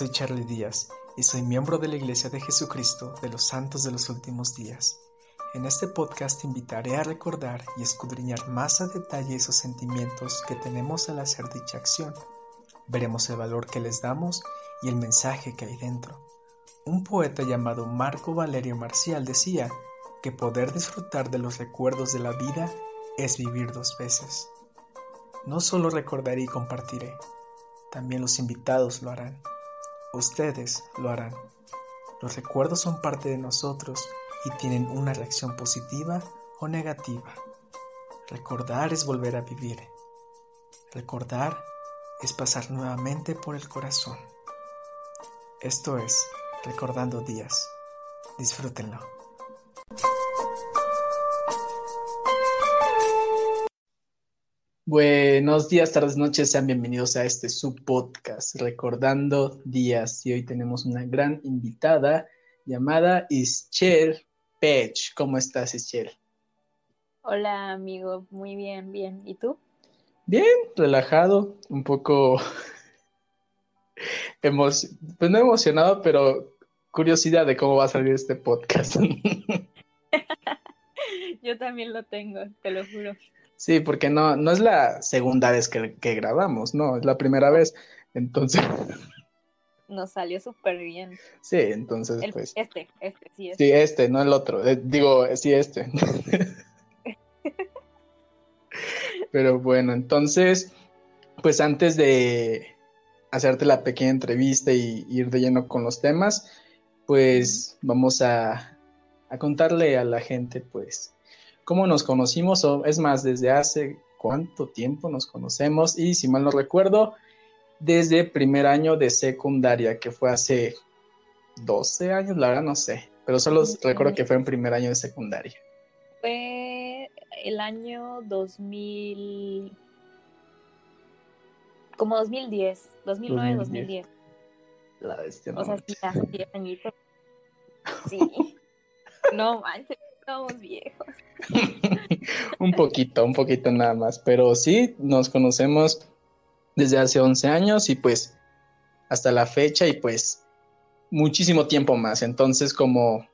soy Charlie Díaz y soy miembro de la Iglesia de Jesucristo de los Santos de los Últimos Días. En este podcast invitaré a recordar y escudriñar más a detalle esos sentimientos que tenemos al hacer dicha acción. Veremos el valor que les damos y el mensaje que hay dentro. Un poeta llamado Marco Valerio Marcial decía que poder disfrutar de los recuerdos de la vida es vivir dos veces. No solo recordaré y compartiré, también los invitados lo harán. Ustedes lo harán. Los recuerdos son parte de nosotros y tienen una reacción positiva o negativa. Recordar es volver a vivir. Recordar es pasar nuevamente por el corazón. Esto es Recordando Días. Disfrútenlo. Buenos días, tardes, noches, sean bienvenidos a este subpodcast Recordando Días. Y hoy tenemos una gran invitada llamada Ischel Pech. ¿Cómo estás, Ischel? Hola, amigo. Muy bien, bien. ¿Y tú? Bien, relajado, un poco pues no emocionado, pero curiosidad de cómo va a salir este podcast. Yo también lo tengo, te lo juro. Sí, porque no, no es la segunda vez que, grabamos, no, es la primera vez. Entonces. Nos salió súper bien. Sí, entonces, pues. Este, este, sí, este. Sí, este, no el otro. Eh, digo, sí, este. Pero bueno, entonces, pues antes de hacerte la pequeña entrevista y ir de lleno con los temas, pues vamos a, a contarle a la gente, pues, cómo nos conocimos, o es más, desde hace cuánto tiempo nos conocemos, y si mal no recuerdo, desde primer año de secundaria, que fue hace 12 años, la verdad no sé, pero solo recuerdo que fue en primer año de secundaria. Fue el año 2000, como 2010, 2009, 2010. La bestia, no. O sea, sí, ya 10 añitos. Sí. no manches, estamos viejos. un poquito, un poquito nada más. Pero sí, nos conocemos desde hace 11 años y pues hasta la fecha y pues muchísimo tiempo más. Entonces, como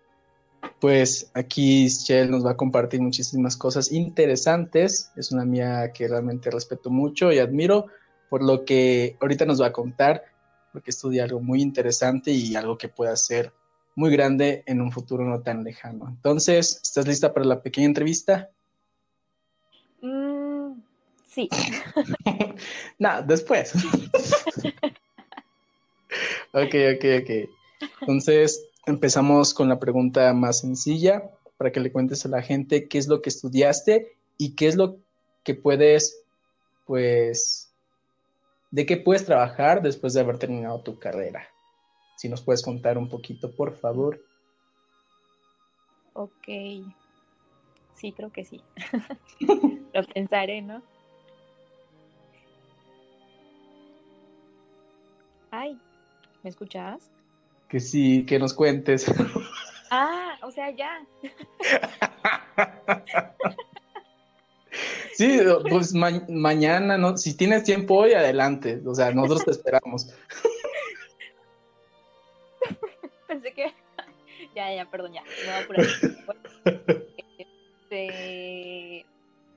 pues aquí Shell nos va a compartir muchísimas cosas interesantes. Es una mía que realmente respeto mucho y admiro por lo que ahorita nos va a contar, porque estudia algo muy interesante y algo que pueda ser muy grande en un futuro no tan lejano. Entonces, ¿estás lista para la pequeña entrevista? Mm, sí. no, después. ok, ok, ok. Entonces, empezamos con la pregunta más sencilla para que le cuentes a la gente qué es lo que estudiaste y qué es lo que puedes, pues, ¿De qué puedes trabajar después de haber terminado tu carrera? Si nos puedes contar un poquito, por favor. Ok. Sí, creo que sí. Lo pensaré, ¿no? Ay, ¿me escuchas? Que sí, que nos cuentes. Ah, o sea, ya. Sí, pues mañana, no, si tienes tiempo hoy, adelante. O sea, nosotros te esperamos. Que. ya, ya, perdón, ya. Este,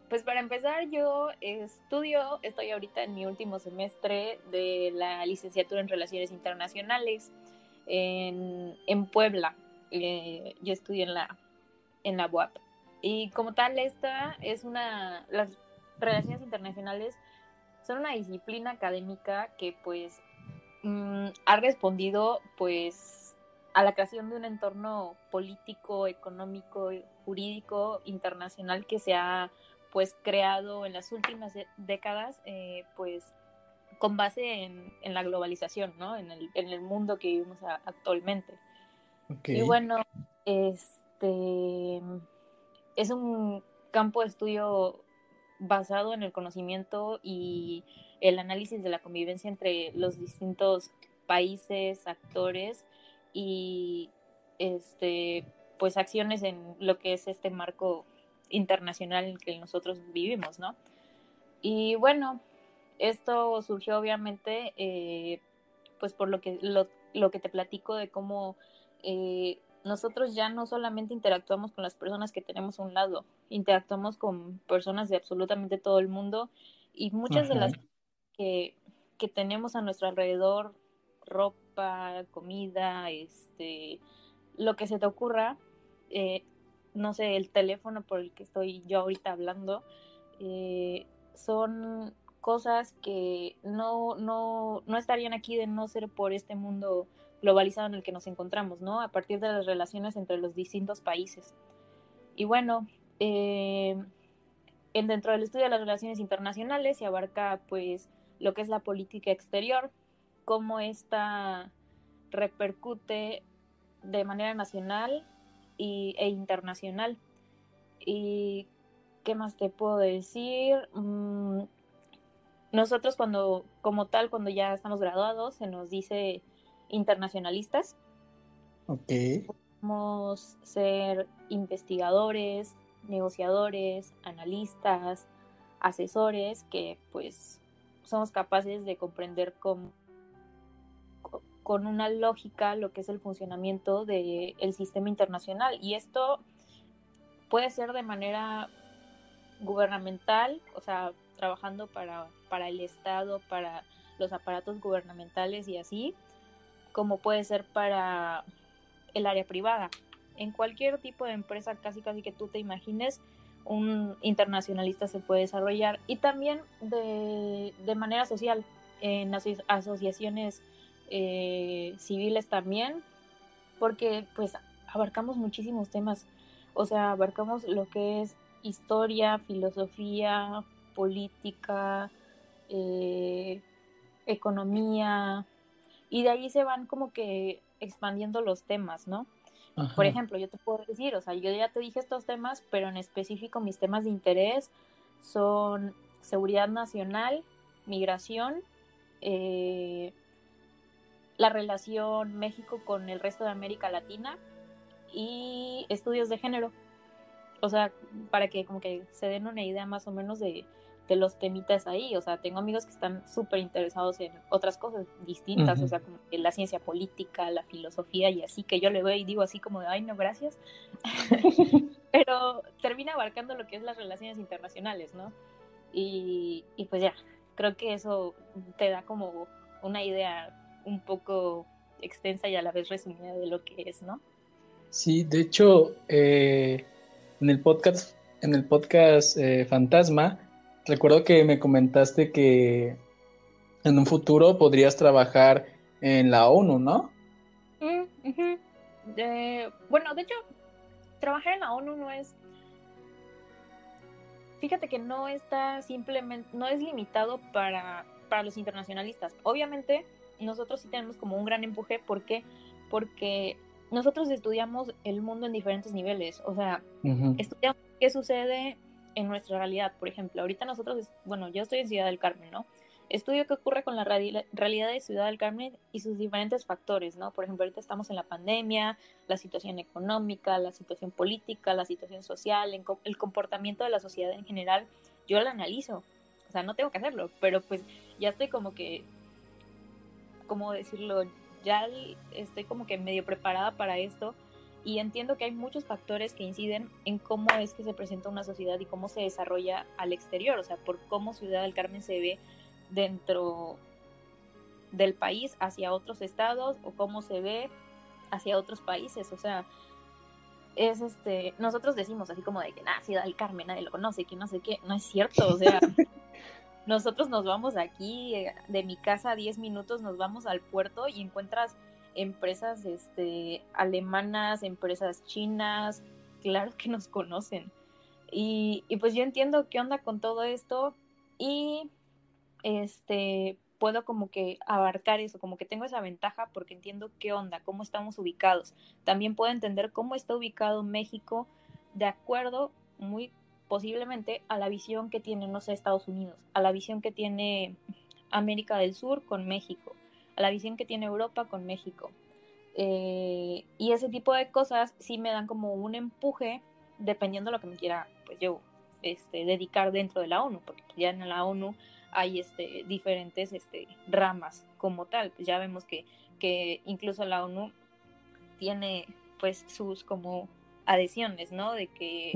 pues para empezar, yo estudio, estoy ahorita en mi último semestre de la licenciatura en Relaciones Internacionales en, Puebla. Eh, yo estudio en la, en la UAP. Y como tal, esta es una, las relaciones internacionales son una disciplina académica que pues mm, ha respondido pues a la creación de un entorno político, económico, jurídico, internacional que se ha pues creado en las últimas décadas eh, pues con base en, la globalización, ¿no? En el, en el mundo que vivimos actualmente. Y bueno, este es un campo de estudio basado en el conocimiento y el análisis de la convivencia entre los distintos países, actores y este pues acciones en lo que es este marco internacional en el que nosotros vivimos, ¿no? Y bueno, esto surgió obviamente eh, pues por lo que lo lo que te platico de cómo eh, nosotros ya no solamente interactuamos con las personas que tenemos a un lado, interactuamos con personas de absolutamente todo el mundo y muchas de las que, que tenemos a nuestro alrededor, ropa, comida, este, lo que se te ocurra, eh, no sé, el teléfono por el que estoy yo ahorita hablando, eh, son cosas que no, no, no estarían aquí de no ser por este mundo globalizado en el que nos encontramos, ¿no? A partir de las relaciones entre los distintos países. Y bueno, eh, en, dentro del estudio de las relaciones internacionales se abarca pues lo que es la política exterior, cómo esta repercute de manera nacional y, e internacional. ¿Y qué más te puedo decir? Mm, nosotros cuando, como tal, cuando ya estamos graduados, se nos dice internacionalistas. Ok. Podemos ser investigadores, negociadores, analistas, asesores, que pues somos capaces de comprender con, con una lógica lo que es el funcionamiento del sistema internacional. Y esto puede ser de manera gubernamental, o sea, trabajando para, para el Estado, para los aparatos gubernamentales y así, como puede ser para el área privada. En cualquier tipo de empresa, casi casi que tú te imagines, un internacionalista se puede desarrollar y también de, manera social, en asociaciones eh, civiles también, porque pues abarcamos muchísimos temas, o sea, abarcamos lo que es historia, filosofía, política, eh, economía, y de ahí se van como que expandiendo los temas, ¿no? Por ejemplo, yo te puedo decir, o sea, yo ya te dije estos temas, pero en específico mis temas de interés son seguridad nacional, migración, eh, la relación México con el resto de América Latina y estudios de género. O sea, para que como que se den una idea más o menos de, de los temitas ahí. O sea, tengo amigos que están súper interesados en otras cosas distintas, o sea, como en la ciencia política, la filosofía y así, que yo le veo y digo así como de, ay, no, gracias. Pero termina abarcando lo que es las relaciones internacionales, ¿no? Y, y pues ya, creo que eso te da como una idea un poco extensa y a la vez resumida de lo que es, ¿no? Sí, de hecho, eh, en el podcast, en el podcast eh, Fantasma, Recuerdo que me comentaste que en un futuro podrías trabajar en la ONU, ¿no? Mm, bueno, de hecho, trabajar en la ONU no es... Fíjate que no está simplemente, no es limitado para, para los internacionalistas. Obviamente, nosotros sí tenemos como un gran empuje. ¿Por qué? Porque nosotros estudiamos el mundo en diferentes niveles. O sea, estudiamos qué sucede en nuestra realidad. Por ejemplo, ahorita nosotros, bueno, yo estoy en Ciudad del Carmen, ¿no? Estudio qué ocurre con la realidad de Ciudad del Carmen y sus diferentes factores, ¿no? Por ejemplo, ahorita estamos en la pandemia, la situación económica, la situación política, la situación social, el comportamiento de la sociedad en general. Yo la analizo, o sea, no tengo que hacerlo, pero pues ya estoy como que, ¿cómo decirlo? Ya estoy como que medio preparada para esto y entiendo que hay muchos factores que inciden en cómo es que se presenta una sociedad y cómo se desarrolla al exterior, o sea, por cómo Ciudad del Carmen se ve dentro del país hacia otros estados o cómo se ve hacia otros países, o sea, es este, nosotros decimos así como de que, nada, Ciudad del Carmen, nadie lo conoce, que no sé qué, no es cierto, o sea, nosotros nos vamos aquí, eh, de mi casa a 10 minutos, nos vamos al puerto y encuentras empresas este, alemanas, empresas chinas, claro que nos conocen. Y, pues yo entiendo qué onda con todo esto y este puedo como que abarcar eso, como que tengo esa ventaja porque entiendo qué onda, cómo estamos ubicados. También puedo entender cómo está ubicado México de acuerdo muy posiblemente a la visión que tiene, no sé, Estados Unidos, a la visión que tiene América del Sur con México, la visión que tiene Europa con México. Eh, y ese tipo de cosas sí me dan como un empuje dependiendo de lo que me quiera pues yo este, dedicar dentro de la ONU, porque ya en la ONU hay este, diferentes este, ramas como tal. Pues ya vemos que, que incluso la ONU tiene pues sus como adhesiones, ¿no? De que,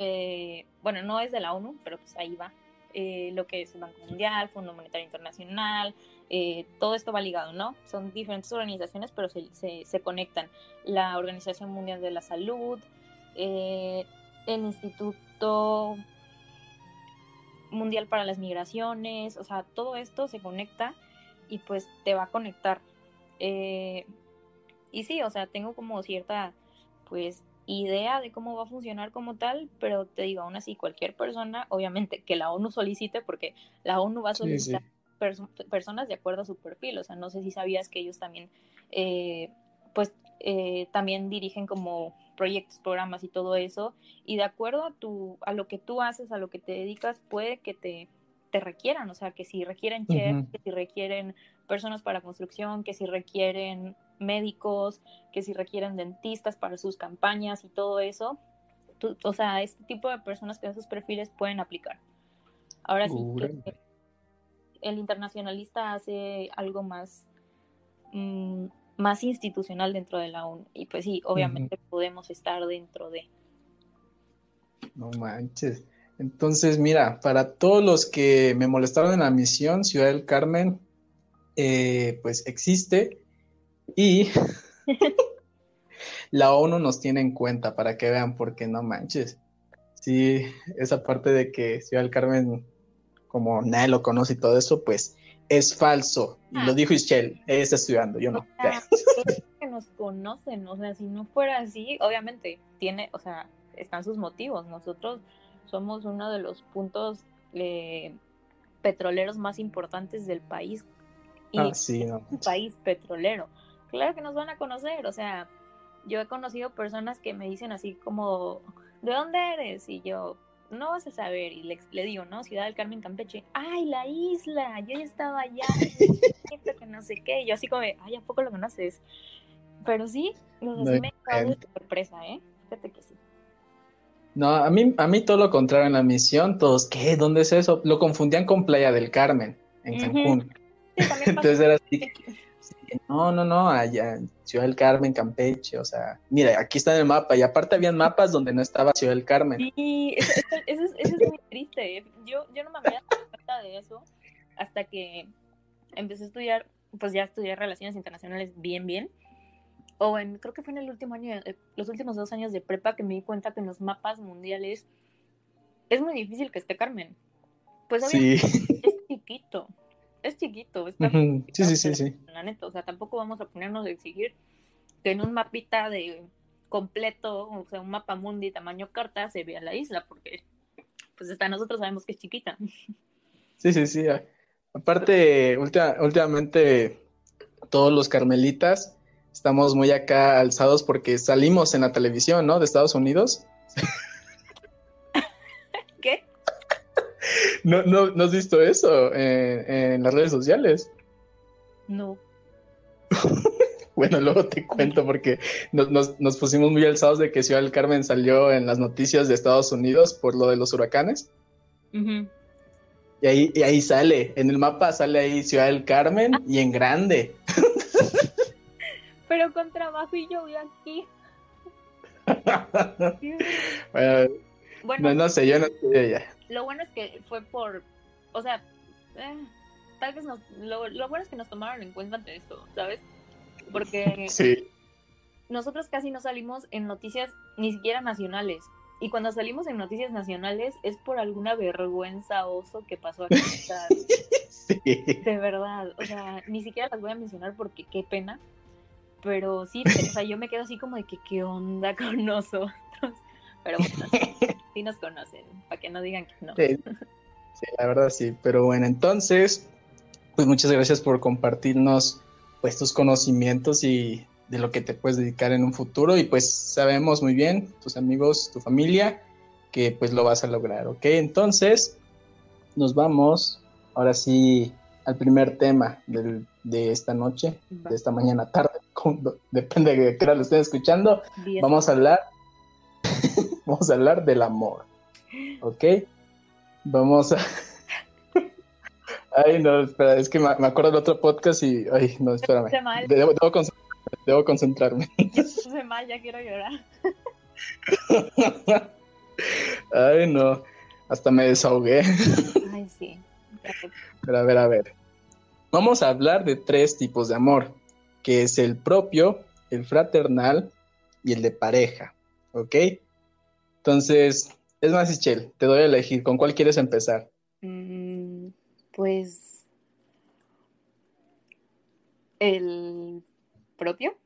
eh, bueno, no es de la ONU, pero pues ahí va. Eh, lo que es el Banco Mundial, Fondo Monetario Internacional, eh, todo esto va ligado, ¿no? Son diferentes organizaciones, pero se, se, conectan. La Organización Mundial de la Salud, el Instituto Mundial para las Migraciones, o sea, todo esto se conecta y pues te va a conectar. y sí, o sea, tengo como cierta, pues, idea de cómo va a funcionar como tal, pero te digo, aún así, cualquier persona, obviamente, que la ONU solicite, porque la ONU va a solicitar personas de acuerdo a su perfil, o sea, no sé si sabías que ellos también, eh, pues, eh, también dirigen como proyectos, programas y todo eso, y de acuerdo a, tu, a lo que tú haces, a lo que te dedicas, puede que te, te requieran, o sea, que si requieren chefs, que si requieren personas para construcción, que si requieren médicos, que si requieren dentistas para sus campañas y todo eso. o sea, este tipo de personas que esos perfiles pueden aplicar. Ahora sí, el internacionalista hace algo más, mm, más institucional dentro de la ONU. Y pues sí, obviamente podemos estar dentro de. No manches. Entonces, mira, para todos los que me molestaron en la misión, Ciudad del Carmen, eh, pues existe y la ONU nos tiene en cuenta para que vean, porque no manches. Sí, esa parte de que Ciudad del Carmen, como nadie lo conoce y todo eso, pues es falso. Y lo ah. dijo Ischel, ella está estudiando, yo no. que nos conocen, o sea, si no fuera así, obviamente tiene, o sea, están sus motivos. Nosotros somos uno de los puntos eh, petroleros más importantes del país. Y ah, sí, no. un país petrolero claro que nos van a conocer, o sea, yo he conocido personas que me dicen así como, ¿de dónde eres? Y yo, no vas a saber, y le, digo, ¿no? Ciudad del Carmen, Campeche, ¡ay, la isla! Yo ya estaba allá, que no sé qué, y yo así como, ¡ay, a poco lo conoces! Pero sí, no, me de sorpresa, ¿eh? Fíjate que sí. No, a mí, a mí todo lo contrario en la misión, todos, ¿qué? ¿Dónde es eso? Lo confundían con Playa del Carmen, en Cancún. Entonces era así, no, no, no, allá Ciudad del Carmen, Campeche, o sea, mira, aquí está en el mapa, y aparte habían mapas donde no estaba Ciudad del Carmen. Sí, eso, es muy triste, ¿eh? yo, yo no me había dado cuenta de eso hasta que empecé a estudiar, pues ya estudié Relaciones Internacionales bien, bien, o en, creo que fue en el último año, eh, los últimos dos años de prepa que me di cuenta que en los mapas mundiales es muy difícil que esté Carmen. Pues obviamente es chiquito, es chiquito. Está sí, sí, sí, sí. La neta, o sea, tampoco vamos a ponernos a exigir que en un mapita de completo, o sea, un mapa mundi tamaño carta, se vea la isla, porque pues hasta nosotros sabemos que es chiquita. Sí, sí, sí. Aparte, últimamente todos los carmelitas estamos muy acá alzados porque salimos en la televisión, ¿no? De Estados Unidos. ¿No, no, ¿No has visto eso en, las redes sociales? No. bueno, luego te cuento porque nos, pusimos muy alzados de que Ciudad del Carmen salió en las noticias de Estados Unidos por lo de los huracanes. y, ahí, y ahí sale, en el mapa sale ahí Ciudad del Carmen y en grande. Pero con trabajo y yo voy aquí. bueno, no, sé, yo no sé ya. Lo bueno es que fue por, o sea, eh, tal vez nos, lo, bueno es que nos tomaron en cuenta ante esto, ¿sabes? Porque sí. nosotros casi no salimos en noticias ni siquiera nacionales. Y cuando salimos en noticias nacionales es por alguna vergüenza oso que pasó aquí. sí. De verdad, o sea, ni siquiera las voy a mencionar porque qué pena. Pero sí, o sea, yo me quedo así como de que qué onda con nosotros. Pero bueno, sí nos conocen, para que no digan que no. Sí, la verdad sí. Pero bueno, entonces, pues muchas gracias por compartirnos pues tus conocimientos y de lo que te puedes dedicar en un futuro. Y pues sabemos muy bien, tus amigos, tu familia, que pues lo vas a lograr, ¿ok? Entonces, nos vamos ahora sí al primer tema de esta noche, de esta mañana tarde, depende de qué hora lo estén escuchando. Vamos a hablar Vamos a hablar del amor. ¿Ok? Vamos a. Ay, no, espera, es que me, acuerdo del otro podcast y. Ay, no, espérame. Debo, debo, concentrarme. Debo concentrarme. Me mal, ya quiero llorar. Ay, no. Hasta me desahogué. Ay, sí. Pero a ver, a ver. Vamos a hablar de tres tipos de amor, que es el propio, el fraternal y el de pareja. ¿Ok? Entonces, es más, Michelle, te doy a elegir. ¿Con cuál quieres empezar? Mm, pues. El propio.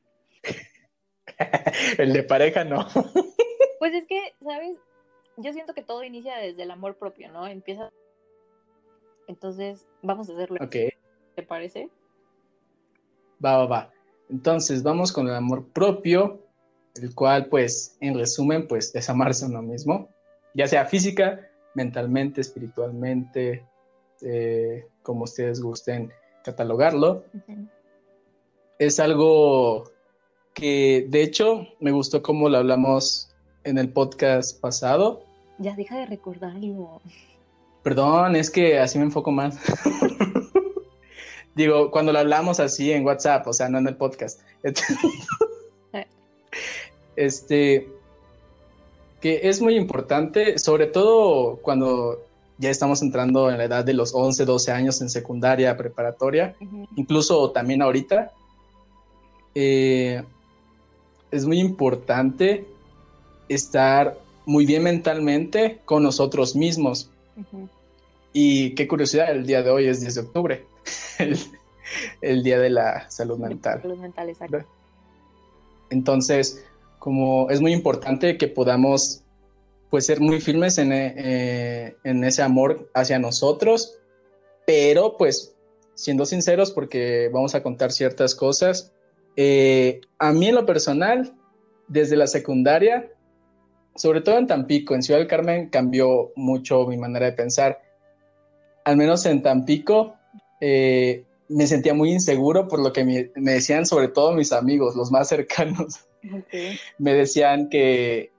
el de pareja no. pues es que, ¿sabes? Yo siento que todo inicia desde el amor propio, ¿no? Empieza. Entonces, vamos a hacerlo. Ok. ¿Te parece? Va, va, va. Entonces, vamos con el amor propio, el cual, pues, en resumen, pues, es amarse a uno mismo, ya sea física, mentalmente, espiritualmente, eh, como ustedes gusten catalogarlo. Es algo que, de hecho, me gustó como lo hablamos en el podcast pasado. Ya deja de recordarlo. Perdón, es que así me enfoco más. Digo, cuando lo hablamos así en WhatsApp, o sea, no en el podcast. este, que es muy importante, sobre todo cuando ya estamos entrando en la edad de los 11, 12 años en secundaria, preparatoria, incluso también ahorita. Eh, es muy importante estar muy bien mentalmente con nosotros mismos. Y qué curiosidad, el día de hoy es 10 de octubre, el, día de la salud mental. Salud mental, exacto. Entonces, como es muy importante que podamos pues ser muy firmes en, eh, en ese amor hacia nosotros, pero pues siendo sinceros porque vamos a contar ciertas cosas. Eh, a mí en lo personal, desde la secundaria, sobre todo en Tampico, en Ciudad del Carmen cambió mucho mi manera de pensar. Al menos en Tampico eh, me sentía muy inseguro por lo que me, decían sobre todo mis amigos, los más cercanos. Me decían que,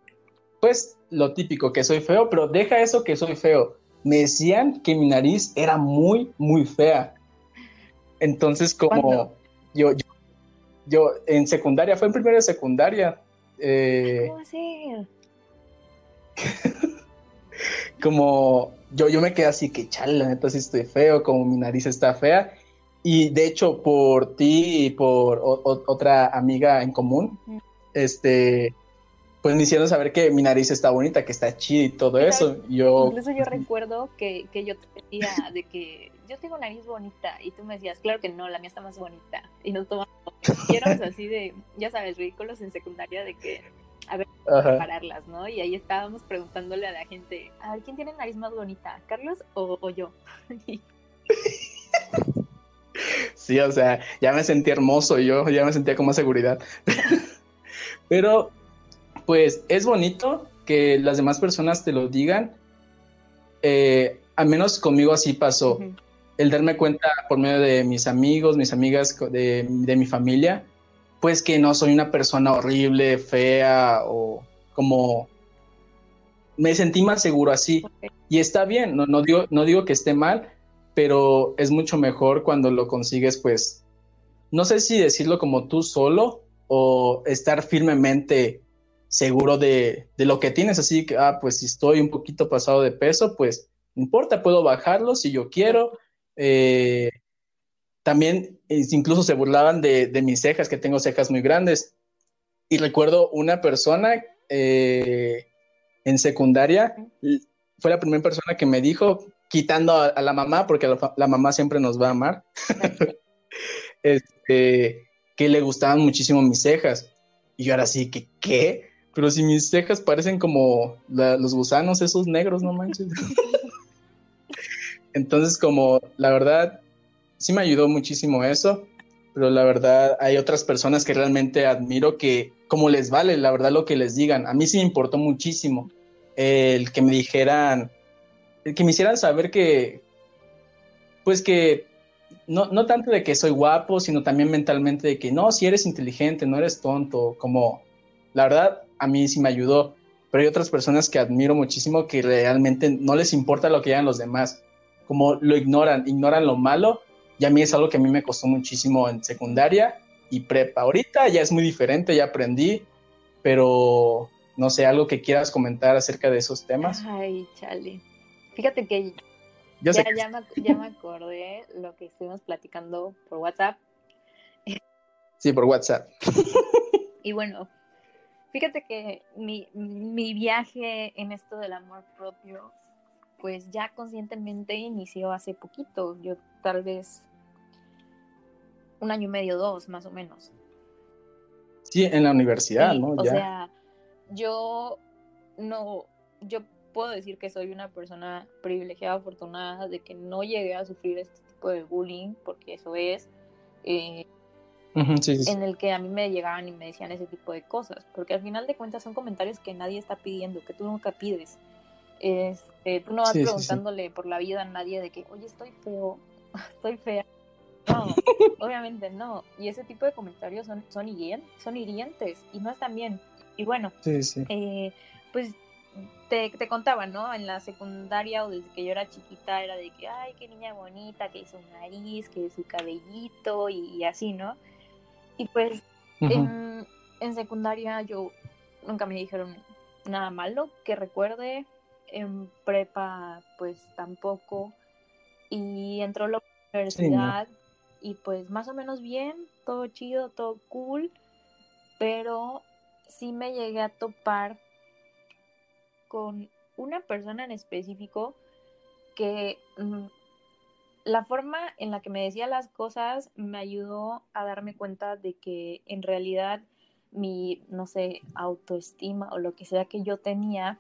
pues, lo típico, que soy feo, pero deja eso que soy feo. Me decían que mi nariz era muy, muy fea. Entonces, como yo, yo, yo, en secundaria, fue en primera de secundaria. Eh, ¿Cómo hacer? como yo, yo me quedé así que chale, la neta sí estoy feo, como mi nariz está fea. Y de hecho, por ti y por otra amiga en común, este, pues me hicieron saber que mi nariz está bonita, que está chida y todo eso. Yo... Incluso yo recuerdo que, que yo te decía de que yo tengo nariz bonita y tú me decías, claro que no, la mía está más bonita. Y nos tomamos, así de, ya sabes, ridículos en secundaria de que a ver, compararlas, ¿no? Y ahí estábamos preguntándole a la gente, a ver, ¿quién tiene nariz más bonita, Carlos o, yo? sí, o sea, ya me sentí hermoso yo, ya me sentía con más seguridad. Pero, pues, es bonito que las demás personas te lo digan. Eh, al menos conmigo así pasó. El darme cuenta por medio de mis amigos, mis amigas, de, de mi familia, pues que no soy una persona horrible, fea o como me sentí más seguro así. Y está bien, no, no, digo, no digo que esté mal, pero es mucho mejor cuando lo consigues, pues, no sé si decirlo como tú solo o estar firmemente seguro de, de lo que tienes. Así que, ah, pues si estoy un poquito pasado de peso, pues no importa, puedo bajarlo si yo quiero. Eh, también incluso se burlaban de, mis cejas, que tengo cejas muy grandes. Y recuerdo una persona eh, en secundaria, fue la primera persona que me dijo, quitando a, la mamá, porque la, mamá siempre nos va a amar, este, que le gustaban muchísimo mis cejas. Y yo ahora sí, que ¿qué? Pero si mis cejas parecen como los gusanos esos negros, no manches. Entonces, como la verdad, sí me ayudó muchísimo eso, pero la verdad hay otras personas que realmente admiro que como les vale, la verdad lo que les digan. A mí sí me importó muchísimo el que me dijeran, el que me hicieran saber que, pues que no, no tanto de que soy guapo, sino también mentalmente de que no, si eres inteligente, no eres tonto, como la verdad a mí sí me ayudó, pero hay otras personas que admiro muchísimo que realmente no les importa lo que hagan los demás como lo ignoran, ignoran lo malo, y a mí es algo que a mí me costó muchísimo en secundaria y prepa. Ahorita ya es muy diferente, ya aprendí, pero no sé, algo que quieras comentar acerca de esos temas. Ay, chale. Fíjate que ya, ya, me, ya me acordé lo que estuvimos platicando por WhatsApp. Sí, por WhatsApp. Y bueno, fíjate que mi, mi viaje en esto del amor propio, pues ya conscientemente inició hace poquito. Yo tal vez un año y medio, dos, más o menos. Sí, en la universidad, ¿no? O sea, yo no, yo puedo decir que soy una persona privilegiada, afortunada de que no llegué a sufrir este tipo de bullying, porque eso es, eh, en el que a mí me llegaban y me decían ese tipo de cosas, porque al final de cuentas son comentarios que nadie está pidiendo, que tú nunca pides. Este, tú no vas preguntándole por la vida a nadie de que, oye, estoy feo, estoy fea. No, obviamente no. Y ese tipo de comentarios son, son, son hirientes y no están bien. Y bueno, eh, pues te, te, contaba, ¿no? En la secundaria o desde que yo era chiquita era de que, ay, qué niña bonita, que su nariz, que su cabellito y, así, ¿no? Y pues en, en, secundaria yo nunca me dijeron nada malo que recuerde. En prepa, pues tampoco. Y entró la universidad y pues más o menos bien, todo chido, todo cool. Pero sí me llegué a topar con una persona en específico que mm, la forma en la que me decía las cosas me ayudó a darme cuenta de que en realidad mi, no sé, autoestima o lo que sea que yo tenía,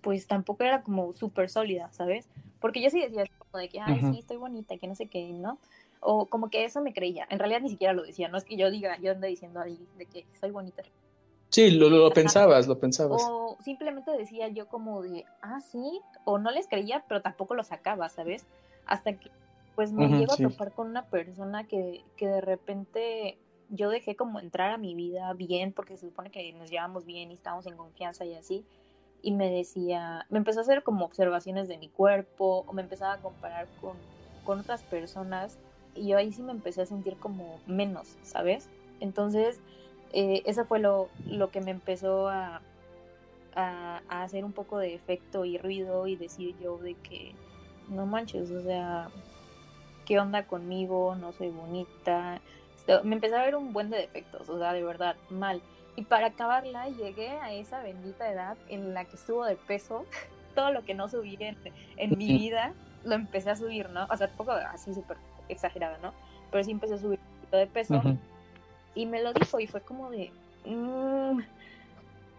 pues tampoco era como súper sólida, ¿sabes? Porque yo sí decía como de que, ay, sí, estoy bonita, que no sé qué, ¿no? O como que eso me creía. En realidad ni siquiera lo decía, no es que yo diga, yo ando diciendo ahí de que soy bonita. Sí, lo, lo pensabas, lo pensabas. O simplemente decía yo como de, ah, sí, o no les creía, pero tampoco lo sacaba, ¿sabes? Hasta que pues me llego a topar con una persona que, que de repente yo dejé como entrar a mi vida bien, porque se supone que nos llevamos bien y estábamos en confianza y así, y me decía, me empezó a hacer como observaciones de mi cuerpo, o me empezaba a comparar con, con otras personas, y yo ahí sí me empecé a sentir como menos, ¿sabes? Entonces, eh, eso fue lo, lo, que me empezó a, a, hacer un poco de efecto y ruido y decir yo de que no manches, o sea, ¿qué onda conmigo? No soy bonita. Me empecé a ver un buen de defectos, o sea, de verdad, mal. Y para acabarla, llegué a esa bendita edad en la que subo de peso. Todo lo que no subí en, en mi vida, lo empecé a subir, ¿no? O sea, un poco así súper exagerada, ¿no? Pero sí empecé a subir de peso. Y me lo dijo y fue como de... Mm".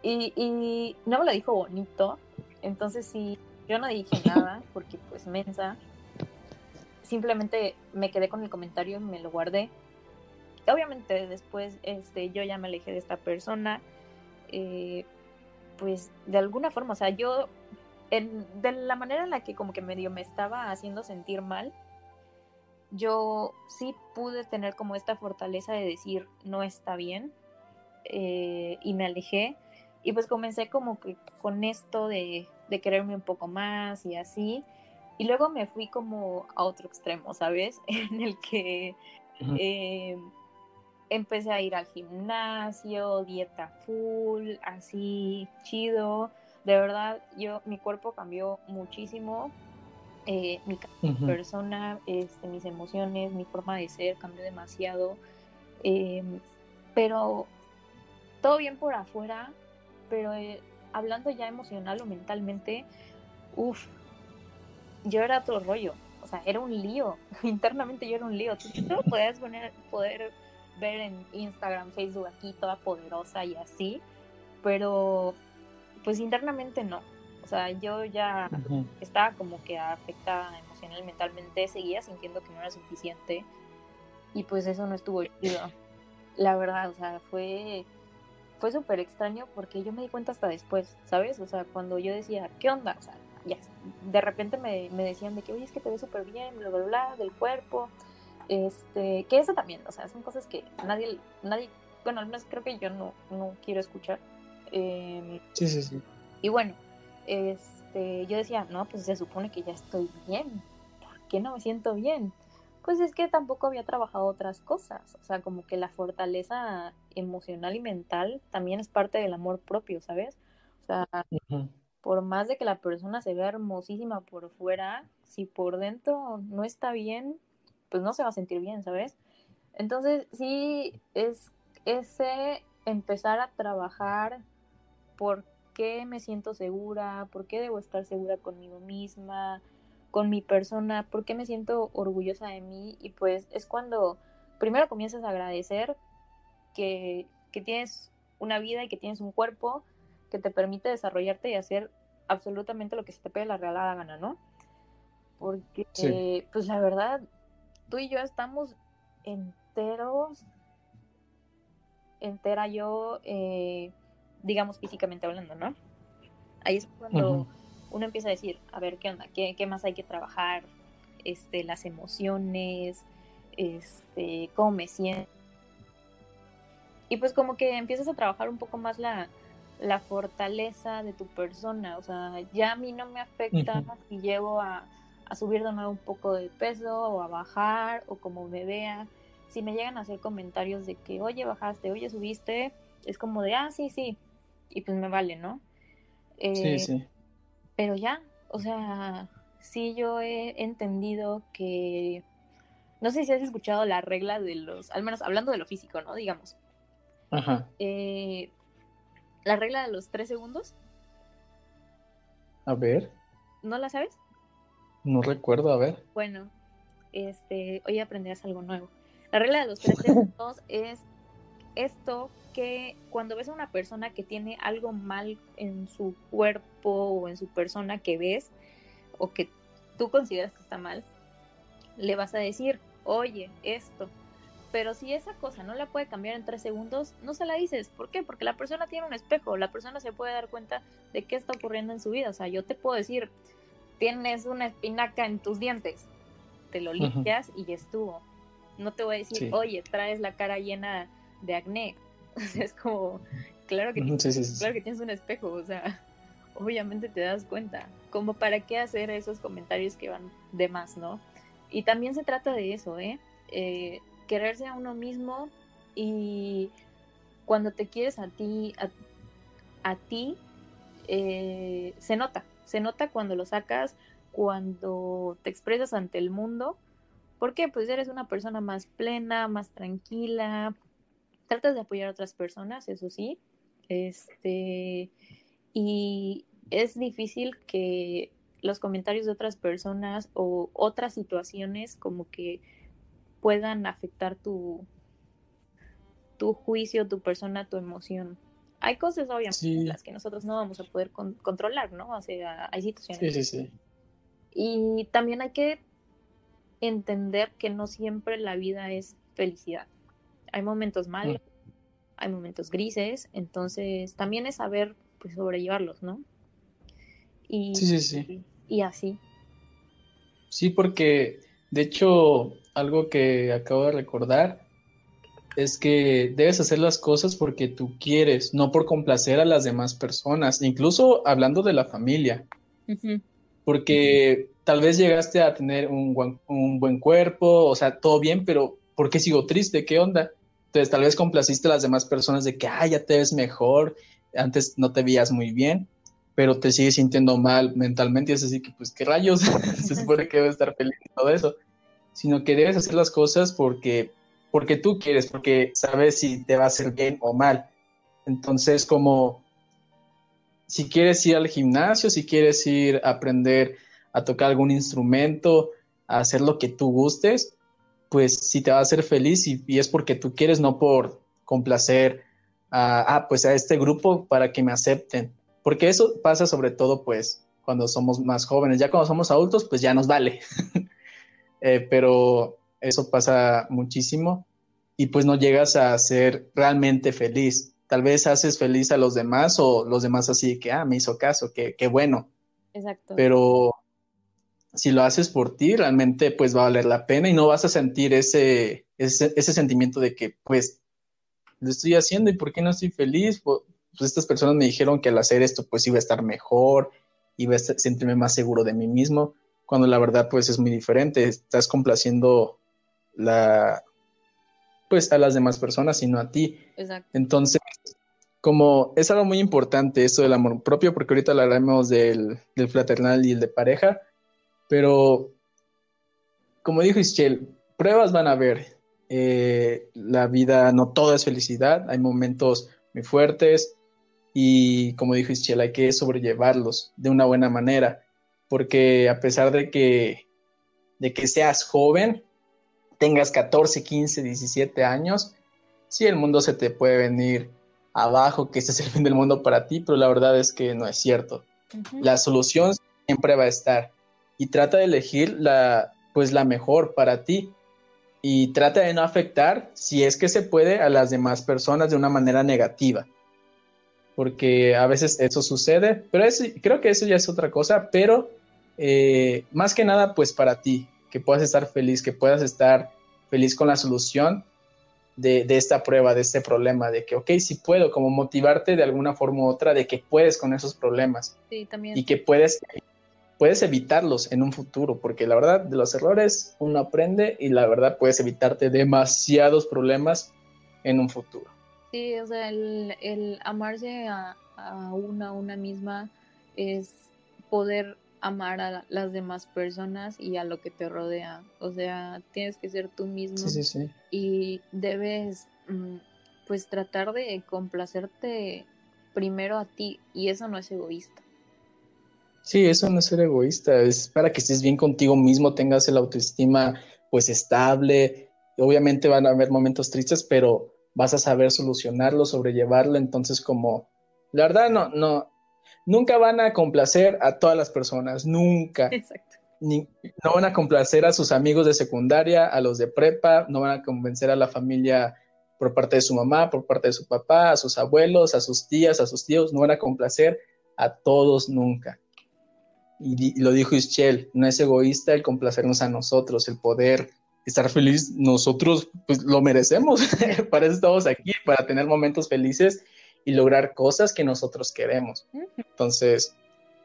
Y, y no me lo dijo bonito. Entonces sí, yo no dije nada porque pues mensa. Simplemente me quedé con el comentario, me lo guardé. Obviamente después este, yo ya me alejé de esta persona. Eh, pues de alguna forma, o sea, yo en, de la manera en la que como que medio me estaba haciendo sentir mal, yo sí pude tener como esta fortaleza de decir no está bien eh, y me alejé y pues comencé como que con esto de, quererme un poco más y así y luego me fui como a otro extremo, ¿sabes? En el que eh, empecé a ir al gimnasio, dieta full, así chido. De verdad, yo, mi cuerpo cambió muchísimo eh, mi persona, este, mis emociones, mi forma de ser cambió demasiado. Em, pero todo bien por afuera, pero eh, hablando ya emocional o mentalmente, uff, yo era otro rollo. O sea, era un lío. Internamente yo era un lío. Tú, lo podías poner, poder ver en Instagram, Facebook aquí, toda poderosa y así. Pero, pues internamente no. O sea, yo ya estaba como que afectada emocional, mentalmente, seguía sintiendo que no era suficiente y pues eso no estuvo chido. La verdad, o sea, fue fue súper extraño porque yo me di cuenta hasta después, ¿sabes? O sea, cuando yo decía, ¿qué onda? O sea, ya, de repente me, me decían de que, oye, es que te ves súper bien, bla, bla, bla, del cuerpo, este, que eso también, o sea, son cosas que nadie, nadie, bueno, al menos creo que yo no, no quiero escuchar. Em, sí, sí, sí. Y bueno, este, yo decía, no, pues se supone que ya estoy bien. qué no me siento bien? Pues es que tampoco había trabajado otras cosas, o sea, como que la fortaleza emocional y mental también es parte del amor propio, ¿sabes? O sea, por más de que la persona se vea hermosísima por fuera, si por dentro no está bien, pues no se va a sentir bien, ¿sabes? Entonces, sí, es ese empezar a trabajar por qué me siento segura, por qué debo estar segura conmigo misma, con mi persona, por qué me siento orgullosa de mí y pues es cuando primero comienzas a agradecer que, que tienes una vida y que tienes un cuerpo que te permite desarrollarte y hacer absolutamente lo que se te pegue la regalada gana, ¿no? Porque, pues la verdad, tú y yo estamos enteros, entera yo, eh, digamos físicamente hablando, ¿no? Ahí es cuando uno empieza a decir, a ver, ¿qué onda? ¿Qué, ¿Qué, más hay que trabajar? Este, las emociones, este, cómo me siento. Y pues como que empiezas a trabajar un poco más la, la fortaleza de tu persona. O sea, ya a mí no me afecta si llego a, a, subir de nuevo un poco de peso o a bajar o como me vea. Si me llegan a hacer comentarios de que, oye, bajaste, oye, subiste, es como de, ah, sí, sí. Y pues me vale, ¿no? sí, eh, sí. Pero ya, o sea, sí yo he entendido que, no sé si has escuchado la regla de los, al menos hablando de lo físico, ¿no? Digamos. Ajá. Eh, la regla de los tres segundos. A ver. ¿No la sabes? No recuerdo, a ver. Bueno, este, hoy aprenderás algo nuevo. La regla de los tres segundos es esto que cuando ves a una persona que tiene algo mal en su cuerpo o en su persona que ves o que tú consideras que está mal, le vas a decir, oye, esto. Pero si esa cosa no la puede cambiar en tres segundos, no se la dices. ¿Por qué? Porque la persona tiene un espejo, la persona se puede dar cuenta de qué está ocurriendo en su vida. O sea, yo te puedo decir, tienes una espinaca en tus dientes, te lo limpias y ya estuvo. No te voy a decir, oye, traes la cara llena de acné. es como, claro que, claro que tienes un espejo, o sea, obviamente te das cuenta. Como para qué hacer esos comentarios que van de más, ¿no? Y también se trata de eso, ¿eh? eh quererse a uno mismo y cuando te quieres a ti, a, ti, eh, se nota, se nota cuando lo sacas, cuando te expresas ante el mundo. porque Pues eres una persona más plena, más tranquila, tratas de apoyar a otras personas, eso sí, este, y es difícil que los comentarios de otras personas o otras situaciones como que puedan afectar tu, tu juicio, tu persona, tu emoción. Hay cosas obviamente las que nosotros no vamos a poder controlar, ¿no? O sea, hay situaciones. Sí, sí, sí. Y también hay que entender que no siempre la vida es felicidad hay momentos malos, mm. hay momentos grises, entonces también es saber pues sobrellevarlos, ¿no? Y, sí, sí, sí. Y, así. Sí, porque de hecho algo que acabo de recordar es que debes hacer las cosas porque tú quieres, no por complacer a las demás personas, incluso hablando de la familia. Porque tal vez llegaste a tener un, un buen cuerpo, o sea, todo bien, pero ¿por qué sigo triste? ¿Qué onda? Entonces, tal vez complaciste a las demás personas de que, ah, ya te ves mejor, antes no te veías muy bien, pero te sigues sintiendo mal mentalmente y es así que, pues, ¿qué rayos? Se supone que debes estar feliz y todo eso. Sino que debes hacer las cosas porque, porque tú quieres, porque sabes si te va a hacer bien o mal. Entonces, como si quieres ir al gimnasio, si quieres ir a aprender a tocar algún instrumento, a hacer lo que tú gustes, pues si te va a hacer feliz y, es porque tú quieres, no por complacer a, ah, pues a este grupo para que me acepten. Porque eso pasa sobre todo pues cuando somos más jóvenes. Ya cuando somos adultos pues ya nos vale. Eh, pero eso pasa muchísimo y pues no llegas a ser realmente feliz. Tal vez haces feliz a los demás o los demás así que, ah, me hizo caso, qué bueno. Exacto. Pero si lo haces por ti, realmente pues va a valer la pena y no vas a sentir ese, ese, sentimiento de que pues lo estoy haciendo y por qué no estoy feliz. Pues, estas personas me dijeron que al hacer esto pues iba a estar mejor, iba a sentirme más seguro de mí mismo, cuando la verdad pues es muy diferente, estás complaciendo la pues a las demás personas, sino a ti. Exacto. Entonces, como es algo muy importante esto del amor propio, porque ahorita hablaremos del, del fraternal y el de pareja, pero como dijo Ischel, pruebas van a haber. Eh, la vida no todo es felicidad, hay momentos muy fuertes y como dijo Ischel, hay que sobrellevarlos de una buena manera, porque a pesar de que, de que seas joven, tengas 14, 15, 17 años, sí, el mundo se te puede venir abajo, que este es el fin del mundo para ti, pero la verdad es que no es cierto. La solución siempre va a estar y trata de elegir la, pues la mejor para ti y trata de no afectar, si es que se puede, a las demás personas de una manera negativa. Porque a veces eso sucede, pero creo que eso ya es otra cosa, pero eh, más que nada, pues para ti, que puedas estar feliz, que puedas estar feliz con la solución de, de, esta prueba, de este problema, de que, ok, sí puedo, como motivarte de alguna forma u otra, de que puedes con esos problemas. Sí, también. Y que puedes puedes evitarlos en un futuro, porque la verdad de los errores uno aprende y la verdad puedes evitarte demasiados problemas en un futuro. Sí, o sea, el, amarse a, una, a una misma es poder amar a las demás personas y a lo que te rodea. O sea, tienes que ser tú mismo sí, sí, sí. y debes mm, pues tratar de complacerte primero a ti y eso no es egoísta. Sí, eso no es ser egoísta, es para que estés bien contigo mismo, tengas el autoestima pues estable. Obviamente van a haber momentos tristes, pero vas a saber solucionarlo, sobrellevarlo. Entonces, como la verdad, no, no, nunca van a complacer a todas las personas, nunca. Exacto. Ni, no van a complacer a sus amigos de secundaria, a los de prepa, no van a convencer a la familia por parte de su mamá, por parte de su papá, a sus abuelos, a sus tías, a sus tíos, no van a complacer a todos nunca y, lo dijo Ischel, no es egoísta el complacernos a nosotros, el poder estar feliz, nosotros pues lo merecemos, para eso estamos aquí, para tener momentos felices y lograr cosas que nosotros queremos. Entonces,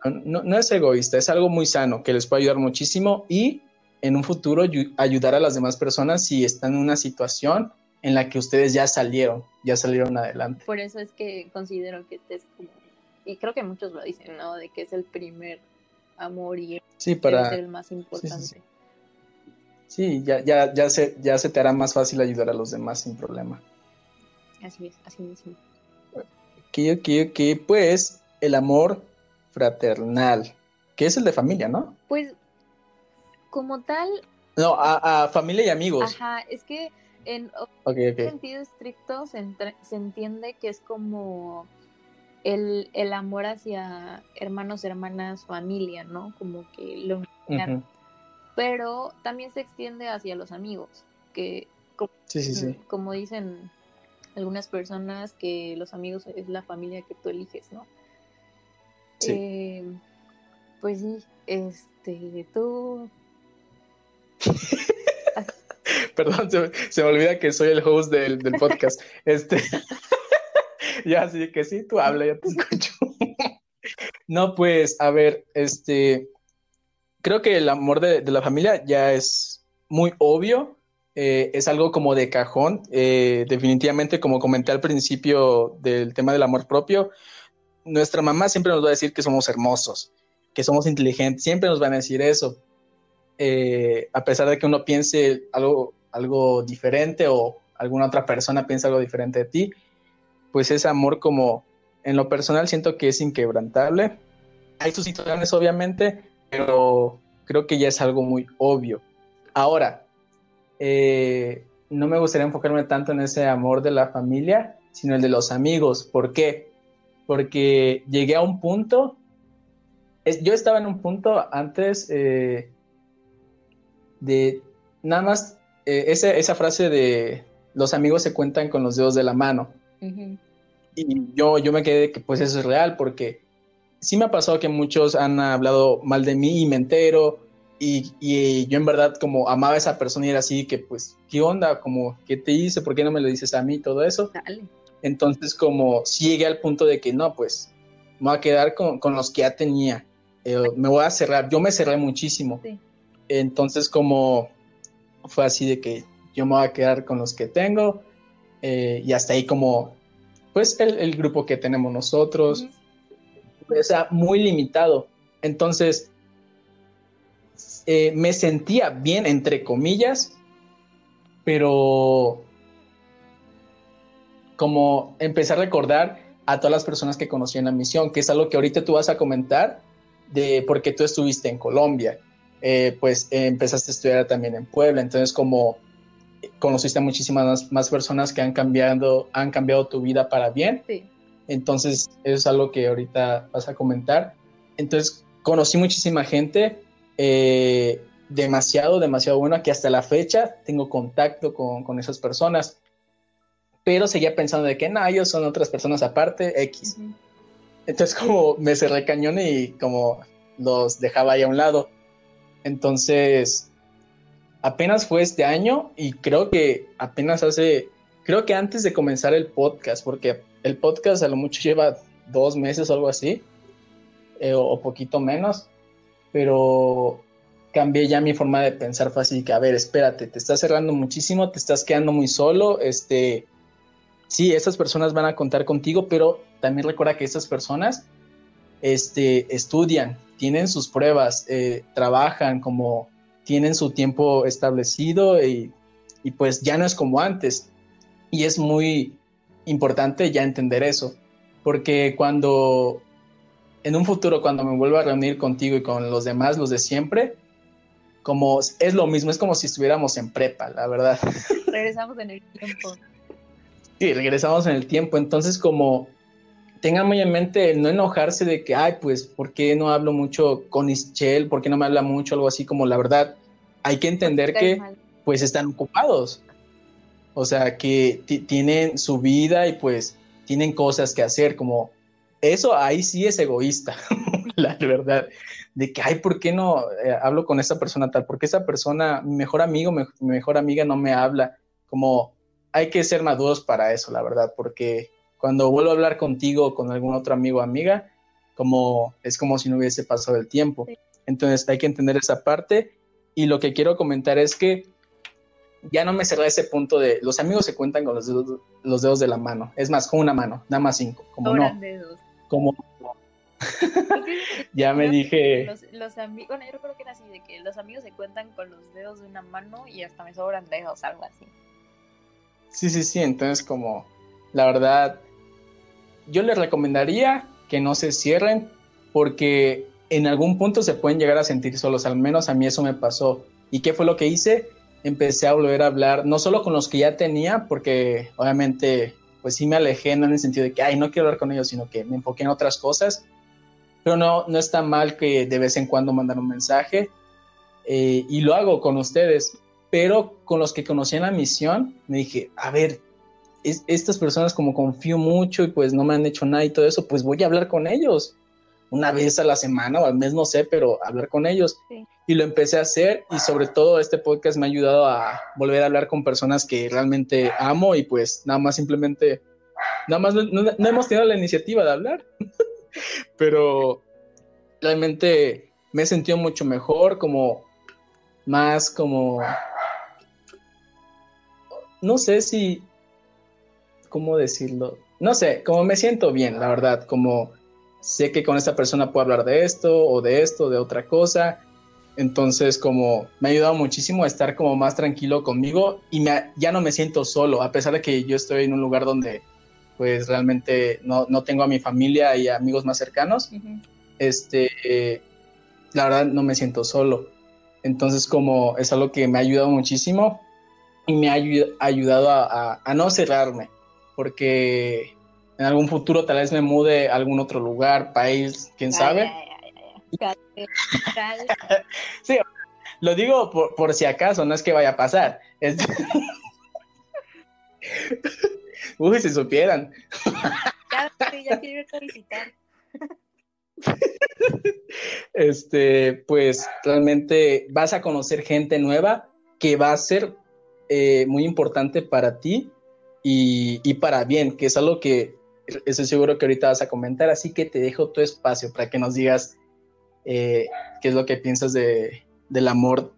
no, no, es egoísta, es algo muy sano que les puede ayudar muchísimo y en un futuro ayudar a las demás personas si están en una situación en la que ustedes ya salieron, ya salieron adelante. Por eso es que considero que este es como, y creo que muchos lo dicen, ¿no? De que es el primer amor y sí, para... el más importante. Sí, ya, ya, ya, se, ya se te hará más fácil ayudar a los demás sin problema. Así es, así mismo. Que, ok, que pues el amor fraternal, que es el de familia, ¿no? Pues como tal... No, a, familia y amigos. Ajá, es que en sentido estricto se, se entiende que es como el, amor hacia hermanos, hermanas, familia, ¿no? Como que lo Pero también se extiende hacia los amigos, que como, dicen algunas personas, que los amigos es la familia que tú eliges, ¿no? Sí. Eh, pues sí, este, tú... Perdón, se, me olvida que soy el host del, del podcast. este... ya, así que sí, tú habla, ya te escucho. no, pues, a ver, este, creo que el amor de, la familia ya es muy obvio, eh, es algo como de cajón, eh, definitivamente, como comenté al principio del tema del amor propio, nuestra mamá siempre nos va a decir que somos hermosos, que somos inteligentes, siempre nos van a decir eso. Eh, a pesar de que uno piense algo, algo diferente o alguna otra persona piense algo diferente de ti, pues ese amor como en lo personal siento que es inquebrantable. Hay sus situaciones obviamente, pero creo que ya es algo muy obvio. Ahora, eh, no me gustaría enfocarme tanto en ese amor de la familia, sino el de los amigos. ¿Por qué? Porque llegué a un punto, yo estaba en un punto antes eh, de nada más eh, esa frase de los amigos se cuentan con los dedos de la mano. Y yo, yo me quedé que pues eso es real porque sí me ha pasado que muchos han hablado mal de mí y me entero y, y, yo en verdad como amaba a esa persona y era así que pues, ¿qué onda? Como, ¿qué te hice? ¿Por qué no me lo dices a mí? Todo eso. Entonces como sí llegué al punto de que no, pues me voy a quedar con, con los que ya tenía. eh, me voy a cerrar. Yo me cerré muchísimo. Entonces como fue así de que yo me voy a quedar con los que tengo eh, y hasta ahí como pues el, grupo que tenemos nosotros. O sea, muy limitado. Entonces, eh, me sentía bien, entre comillas, pero como empecé a recordar a todas las personas que conocí en la misión, que es algo que ahorita tú vas a comentar de por qué tú estuviste en Colombia. Eh, pues empezaste a estudiar también en Puebla, entonces como conociste a muchísimas más, personas que han cambiado, han cambiado tu vida para bien. Entonces, eso es algo que ahorita vas a comentar. Entonces, conocí muchísima gente, eh, demasiado, demasiado buena, que hasta la fecha tengo contacto con, esas personas. Pero seguía pensando de que, no, ellos son otras personas aparte, X. Entonces, como me cerré cañón y como los dejaba ahí a un lado. Entonces, apenas fue este año y creo que apenas hace, creo que antes de comenzar el podcast, porque el podcast a lo mucho lleva dos meses o algo así, eh, o, poquito menos, pero cambié ya mi forma de pensar, así que, a ver, espérate, te estás cerrando muchísimo, te estás quedando muy solo, este, sí, esas personas van a contar contigo, pero también recuerda que esas personas, este, estudian, tienen sus pruebas, eh, trabajan como tienen su tiempo establecido y, pues ya no es como antes. Y es muy importante ya entender eso, porque cuando en un futuro, cuando me vuelva a reunir contigo y con los demás, los de siempre, como es lo mismo, es como si estuviéramos en prepa, la verdad. Regresamos en el tiempo. Sí, regresamos en el tiempo, entonces como tengan muy en mente no enojarse de que, ay, pues, ¿por qué no hablo mucho con Ischel? ¿Por qué no me habla mucho? Algo así como la verdad, hay que entender que pues están ocupados. O sea, que tienen su vida y pues tienen cosas que hacer, como eso ahí sí es egoísta, la verdad, de que, ay, ¿por qué no eh, hablo con esa persona tal? Porque esa persona, mi mejor amigo, mi mejor amiga no me habla, como hay que ser maduros para eso, la verdad, porque cuando vuelvo a hablar contigo o con algún otro amigo o amiga, como es como si no hubiese pasado el tiempo. Entonces hay que entender esa parte y lo que quiero comentar es que ya no me cerré ese punto de los amigos se cuentan con los dedos, los dedos de la mano. Es más, con una mano, nada más cinco. Como no. Como ya me dije. Los, amigos, bueno, yo creo que era así, de que los amigos se cuentan con los dedos de una mano y hasta me sobran dedos, algo así. Sí, sí, sí. Entonces, como la verdad, yo les recomendaría que no se cierren porque en algún punto se pueden llegar a sentir solos, al menos a mí eso me pasó. ¿Y qué fue lo que hice? Empecé a volver a hablar, no solo con los que ya tenía, porque obviamente pues sí me alejé, en el sentido de que, ay, no quiero hablar con ellos, sino que me enfoqué en otras cosas. Pero no, no está mal que de vez en cuando mandar un mensaje eh, y lo hago con ustedes. Pero con los que conocí en la misión, me dije, a ver, estas personas como confío mucho y pues no me han hecho nada y todo eso, pues voy a hablar con ellos. Una vez a la semana o al mes, no sé, pero hablar con ellos. Y lo empecé a hacer y sobre todo este podcast me ha ayudado a volver a hablar con personas que realmente amo y pues nada más simplemente, nada más no, hemos tenido la iniciativa de hablar, pero realmente me he sentido mucho mejor, como más como, no sé si, ¿cómo decirlo? No sé, como me siento bien, la verdad, como sé que con esta persona puedo hablar de esto o de esto, de otra cosa. Entonces, como me ha ayudado muchísimo a estar como más tranquilo conmigo y me, ya no me siento solo, a pesar de que yo estoy en un lugar donde pues realmente no, no tengo a mi familia y amigos más cercanos. Este, la verdad no me siento solo. Entonces, como es algo que me ha ayudado muchísimo y me ha ayudado a, a no cerrarme, porque en algún futuro tal vez me mude a algún otro lugar, país, quién sabe. sí, lo digo por, si acaso, no es que vaya a pasar. Uy, si supieran. ya, quiero ir a visitar. Este, pues realmente vas a conocer gente nueva que va a ser eh, muy importante para ti y, para bien, que es algo que estoy seguro que ahorita vas a comentar, así que te dejo tu espacio para que nos digas eh, qué es lo que piensas de, del amor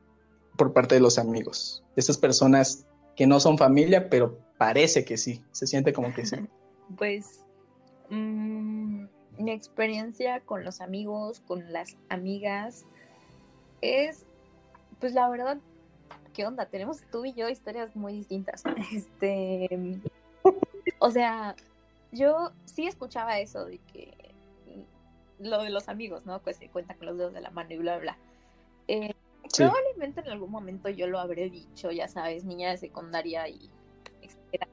por parte de los amigos. Estas personas que no son familia, pero parece que sí, se siente como que sí. Pues mm, mi experiencia con los amigos, con las amigas, es, pues la verdad, ¿qué onda? Tenemos tú y yo historias muy distintas. Este, o sea, yo sí escuchaba eso de que lo de los amigos, ¿no? Pues se cuenta con los dedos de la mano y bla, bla. Eh, Probablemente en algún momento yo lo habré dicho, ya sabes, niña de secundaria y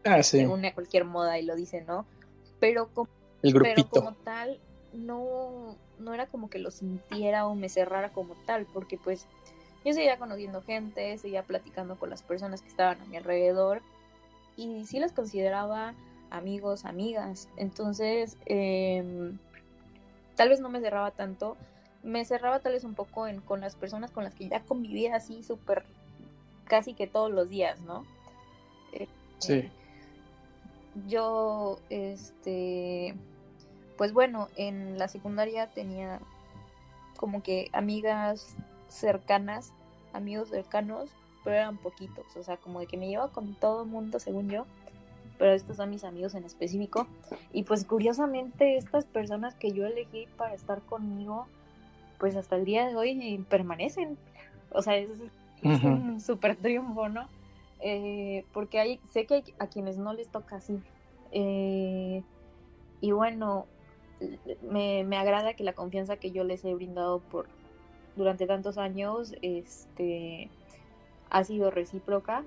ah, se une a cualquier moda y lo dice, ¿no? Pero como, pero como tal, no, no era como que lo sintiera o me cerrara como tal, porque pues yo seguía conociendo gente, seguía platicando con las personas que estaban a mi alrededor y sí las consideraba amigos, amigas. Entonces, em, tal vez no me cerraba tanto, me cerraba tal vez un poco en, con las personas con las que ya convivía así súper casi que todos los días, ¿no? Eh, sí. yo, este, pues bueno, en la secundaria tenía como que amigas cercanas, amigos cercanos, pero eran poquitos, o sea, como de que me llevaba con todo el mundo, según yo, pero estos son mis amigos en específico. Y pues curiosamente estas personas que yo elegí para estar conmigo, pues hasta el día de hoy permanecen. O sea, es, un súper triunfo, ¿no? Eh, porque hay, sé que hay a quienes no les toca así. Eh, y bueno, me, me, agrada que la confianza que yo les he brindado por durante tantos años este, ha sido recíproca.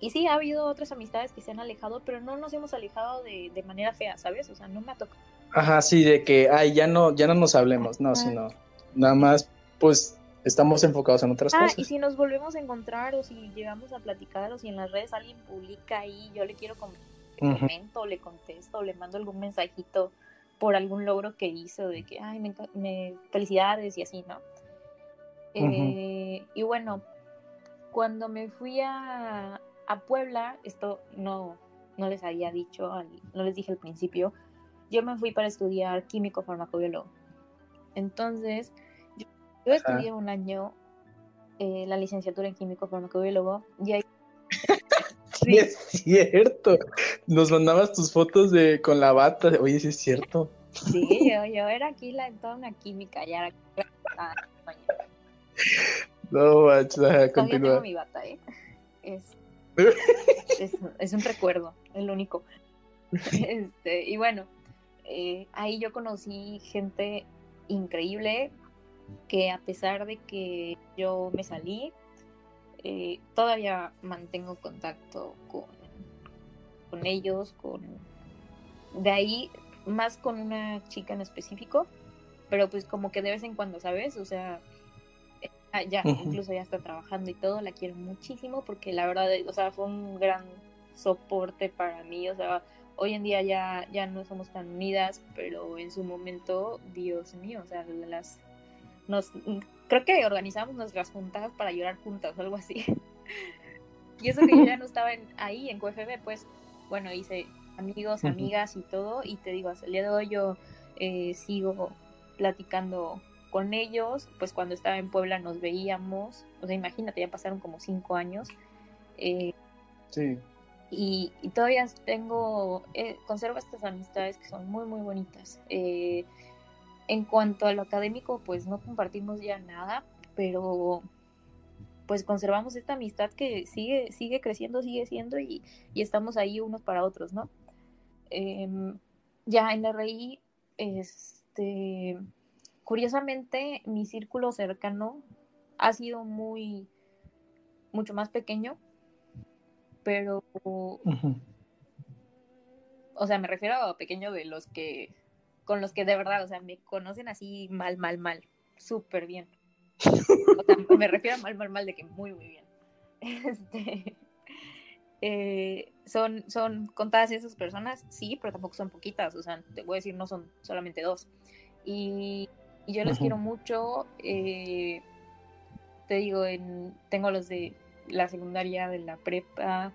Y sí, ha habido otras amistades que se han alejado, pero no nos hemos alejado de, de manera fea, ¿sabes? O sea, no me ha tocado. Ajá, sí, de que, ay, ya no, ya no nos hablemos, no, sino Nada más, pues estamos enfocados en otras ah, cosas. Y si nos volvemos a encontrar o si llegamos a platicar o si en las redes alguien publica ahí, yo le quiero comento, le contesto, le mando algún mensajito por algún logro que hizo de que, ay, me, felicidades y así, ¿no? Eh, y bueno, cuando me fui a, a, Puebla, esto no, no les había dicho, no les dije al principio, yo me fui para estudiar químico farmacobiólogo. Entonces, yo, estudié un año eh, la licenciatura en químico farmacobiólogo y ahí... sí. es cierto. Nos mandabas tus fotos de con la bata. Oye, sí es cierto. Sí, yo, yo era aquí la, toda una química, ya era... No, macho, continúa. tengo mi bata, ¿eh? Es, es, es, un recuerdo, el único. Este, y bueno, eh, ahí yo conocí gente increíble que a pesar de que yo me salí, eh, todavía mantengo contacto con, con ellos, con de ahí más con una chica en específico, pero pues como que de vez en cuando, ¿sabes? O sea, eh, ya, incluso ya está trabajando y todo, la quiero muchísimo porque la verdad, o sea, fue un gran soporte para mí, o sea, hoy en día ya, ya no somos tan unidas, pero en su momento, Dios mío, o sea, las nos creo que organizamos nuestras juntas para llorar juntas o algo así. y eso que yo ya no estaba ahí en QFB, pues bueno, hice amigos, amigas y todo, y te digo, hasta el día de hoy yo eh, sigo platicando con ellos, pues cuando estaba en Puebla nos veíamos, o sea, imagínate, ya pasaron como cinco años. Eh, sí y, todavía tengo, eh, conservo estas amistades que son muy, muy bonitas. Eh, en cuanto a lo académico, pues no compartimos ya nada, pero pues conservamos esta amistad que sigue, sigue creciendo, sigue siendo y, estamos ahí unos para otros, ¿no? Em, ya en RI, este, curiosamente, mi círculo cercano ha sido muy, mucho más pequeño pero... O sea, me refiero a pequeño de los que... Con los que de verdad, o sea, me conocen así mal, mal, mal. Súper bien. O sea, me refiero a mal, mal, mal de que muy, muy bien. Este... Eh, son, son contadas esas personas, sí, pero tampoco son poquitas, o sea, te voy a decir, no son solamente dos. Y, yo les quiero mucho, eh, te digo, en, tengo los de la secundaria, de la prepa,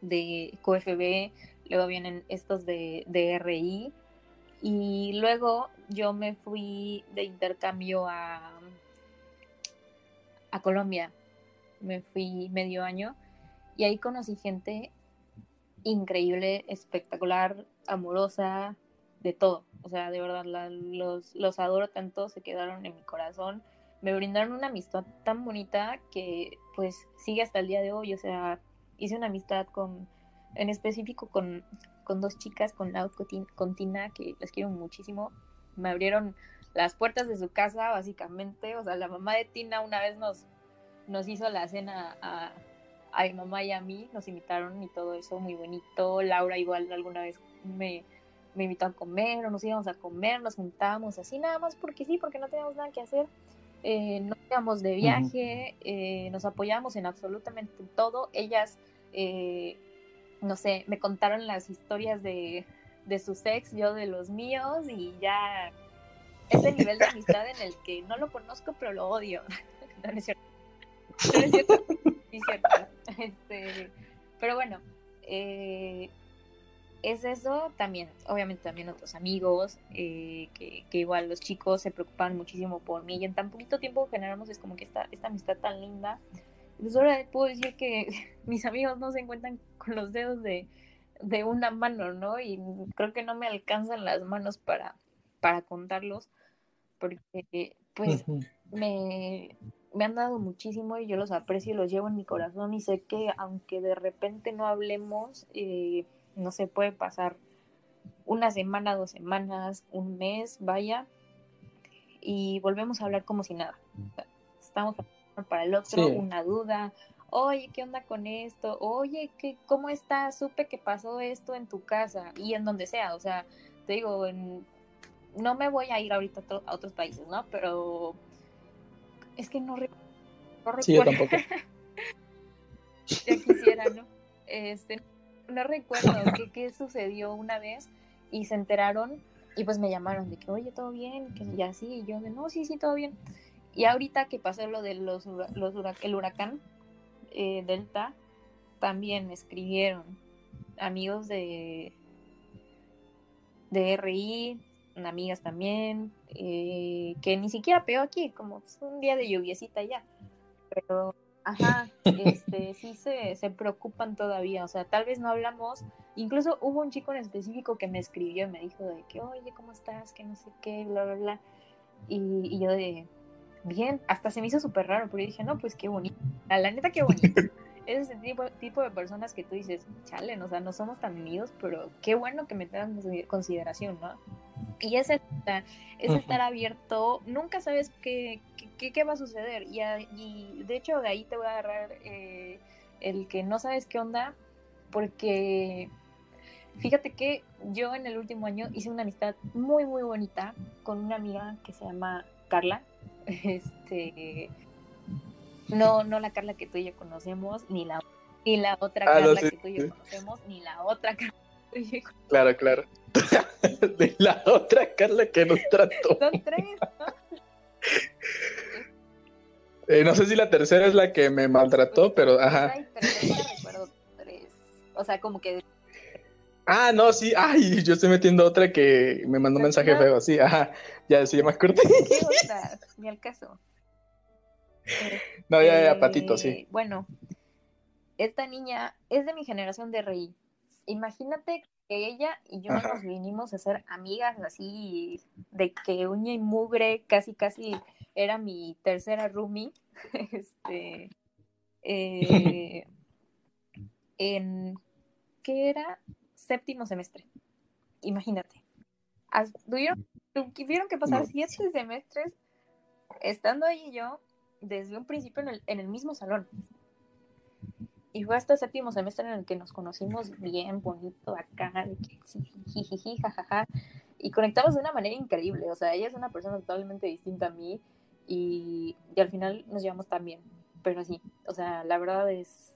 de QFB, luego vienen estos de, de RI Y luego yo me fui de intercambio a, a Colombia. Me fui medio año y ahí conocí gente increíble, espectacular, amorosa, de todo. O sea, de verdad, los, los adoro tanto, se quedaron en mi corazón. Me brindaron una amistad tan bonita que pues sigue hasta el día de hoy. O sea, hice una amistad con, en específico con, con dos chicas, con Laud, con Tina, que les quiero muchísimo. Me abrieron las puertas de su casa, básicamente. O sea, la mamá de Tina una vez nos, nos hizo la cena a mi mamá y a mí, nos invitaron y todo eso, muy bonito. Laura igual alguna vez me, me invitó a comer o nos íbamos a comer, nos juntábamos así nada más porque sí, porque no teníamos nada que hacer. Eh, no íbamos de viaje, eh, nos apoyamos en absolutamente todo. Ellas, eh, no sé, me contaron las historias de, de sus ex, yo de los míos y ya ese nivel de amistad en el que no lo conozco pero lo odio. no, es cierto. No es cierto. Cierto. Este, pero bueno, eh, es eso también, obviamente también otros amigos, eh, que, igual los chicos se preocupan muchísimo por mí y en tan poquito tiempo generamos es como que esta, esta amistad tan linda. Entonces ahora puedo decir que mis amigos no se encuentran con los dedos de, de una mano, ¿no? Y creo que no me alcanzan las manos para, para contarlos, porque pues me, me han dado muchísimo y yo los aprecio y los llevo en mi corazón y sé que aunque de repente no hablemos, eh, no se puede pasar una semana, dos semanas, un mes, vaya, y volvemos a hablar como si nada. Estamos para el otro, una duda, oye, ¿qué onda con esto? Oye, ¿qué, ¿cómo estás? Supe que pasó esto en tu casa y en donde sea, o sea, te digo, no me voy a ir ahorita a, otros países, ¿no? Pero es que no, recuerdo. Sí, yo tampoco. ya quisiera, ¿no? Este, no recuerdo qué, qué sucedió una vez y se enteraron y pues me llamaron de que, oye, todo bien, que ya sí, y yo de, no, sí, sí, todo bien. Y ahorita que pasó lo de los, los el huracán eh, Delta, también escribieron amigos de, de RI, amigas también, eh, que ni siquiera pegó aquí, como un día de lluviecita ya. Pero Ajá, este, sí se, se preocupan todavía, o sea, tal vez no hablamos, incluso hubo un chico en específico que me escribió y me dijo de que, oye, ¿cómo estás? Que no sé qué, bla, bla, bla, y, yo de, bien, hasta se me hizo súper raro, pero yo dije, no, pues qué bonito, la neta qué bonito, es el tipo, tipo de personas que tú dices, chale, o sea, no somos tan unidos, pero qué bueno que me tengan consideración, ¿no? Y es, esta, es estar abierto, nunca sabes qué, qué, qué va a suceder. Y, y, de hecho de ahí te voy a agarrar eh, el que no sabes qué onda, porque fíjate que yo en el último año hice una amistad muy, muy bonita con una amiga que se llama Carla. Este, no, no la Carla que tú y yo conocemos, ni la, ni la otra ah, Carla que tú y yo conocemos, ni la otra Carla que tú y yo conocemos. Claro, claro. de la otra Carla que nos trató. Son tres, ¿no? Eh, no sé si la tercera es la que me maltrató, pero ajá. Ay, pero recuerdo tres. O sea, como que. Ah, no, sí. Ay, yo estoy metiendo otra que me mandó un mensaje feo. Sí, ajá. Ya, sí, ya me acuerdo. ¿Qué onda? Ni al caso. No, ya, ya, patito, sí. Eh, bueno, esta niña es de mi generación de rey. Imagínate que ella y yo nos vinimos a ser amigas así de que uña y mugre, casi casi era mi tercera roomie. este eh, en ¿qué era? Séptimo semestre. Imagínate. Tuvieron, tuvieron que pasar siete semestres estando ahí y yo desde un principio en el, en el mismo salón. Y fue hasta el séptimo semestre en el que nos conocimos bien bonito acá, de que jajaja, y conectamos de una manera increíble. O sea, ella es una persona totalmente distinta a mí y, y al final nos llevamos tan bien. Pero sí, o sea, la verdad es,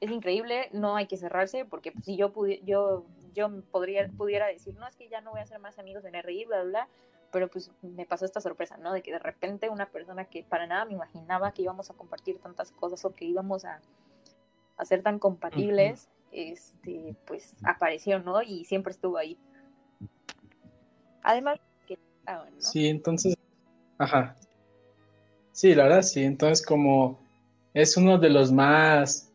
es increíble, no hay que cerrarse, porque pues, si yo, yo, yo podría, pudiera decir, no, es que ya no voy a ser más amigos en RI, bla, bla, bla, pero pues me pasó esta sorpresa, ¿no? De que de repente una persona que para nada me imaginaba que íbamos a compartir tantas cosas o que íbamos a a ser tan compatibles, este, pues apareció, ¿no? Y siempre estuvo ahí. Además, que ¿no? Sí, entonces, ajá. Sí, la verdad sí, entonces como es uno de los más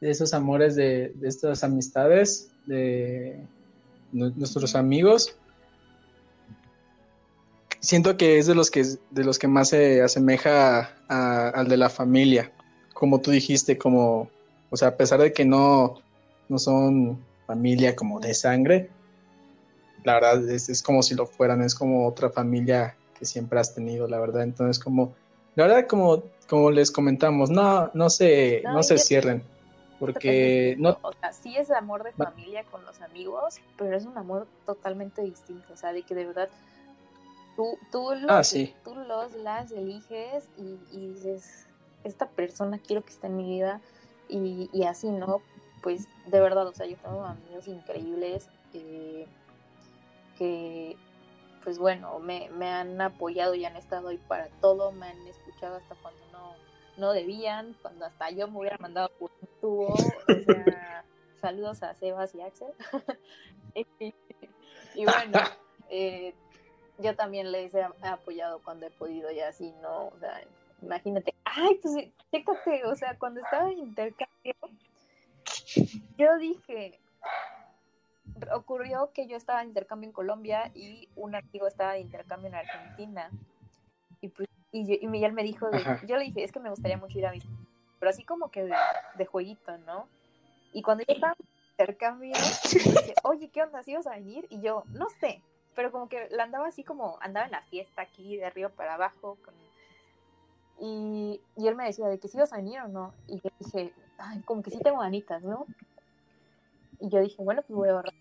de esos amores de, de estas amistades de nuestros amigos siento que es de los que de los que más se asemeja al de la familia. Como tú dijiste como o sea a pesar de que no no son familia como de sangre la verdad es, como si lo fueran es como otra familia que siempre has tenido la verdad. Entonces como la verdad como como les comentamos no no se no, se cierren porque no o sea sí es amor de familia con los amigos pero es un amor totalmente distinto o sea de que de verdad tú, tú, los, ah, tú los las eliges y, dices, esta persona quiero que esté en mi vida y, y, así, ¿no? Pues de verdad, o sea, yo tengo amigos increíbles eh, que, pues bueno, me, me, han apoyado y han estado ahí para todo, me han escuchado hasta cuando no, no debían, cuando hasta yo me hubiera mandado por un tubo, o sea, saludos a Sebas y Axel. y, bueno, eh, yo también les he apoyado cuando he podido y así, ¿no? O sea, imagínate, ay, pues chécate, o sea, cuando estaba en intercambio, yo dije, ocurrió que yo estaba en intercambio en Colombia y un amigo estaba de intercambio en Argentina. Y, pues, y, Miguel me dijo, yo le dije, es que me gustaría mucho ir a visitar, pero así como que de, de jueguito, ¿no? Y cuando yo estaba en intercambio, dije, oye, ¿qué onda? ¿Sí vas a venir? Y yo, no sé, pero como que la andaba así como, andaba en la fiesta aquí, de arriba para abajo, y, y, él me decía de que si ibas a venir o no, y yo dije, ay, como que sí tengo ganitas, ¿no? Y yo dije, bueno, pues voy a ahorrar.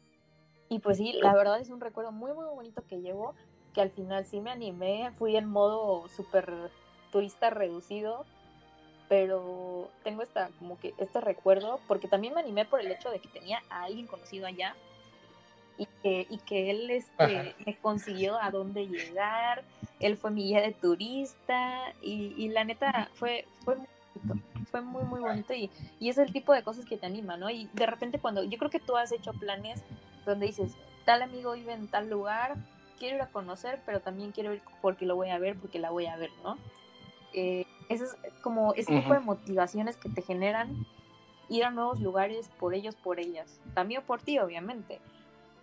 Y pues sí, la verdad es un recuerdo muy, muy bonito que llevo, que al final sí me animé, fui en modo súper turista reducido, pero tengo esta, como que este recuerdo, porque también me animé por el hecho de que tenía a alguien conocido allá, y que, y que él este, me consiguió a dónde llegar, él fue mi guía de turista y, y la neta fue, fue muy bonito, fue muy muy bonito y, y, es el tipo de cosas que te anima, ¿no? Y de repente cuando, yo creo que tú has hecho planes donde dices, tal amigo vive en tal lugar, quiero ir a conocer, pero también quiero ir porque lo voy a ver, porque la voy a ver, ¿no? Eh, eso es como ese tipo de motivaciones que te generan ir a nuevos lugares por ellos, por ellas, también por ti, obviamente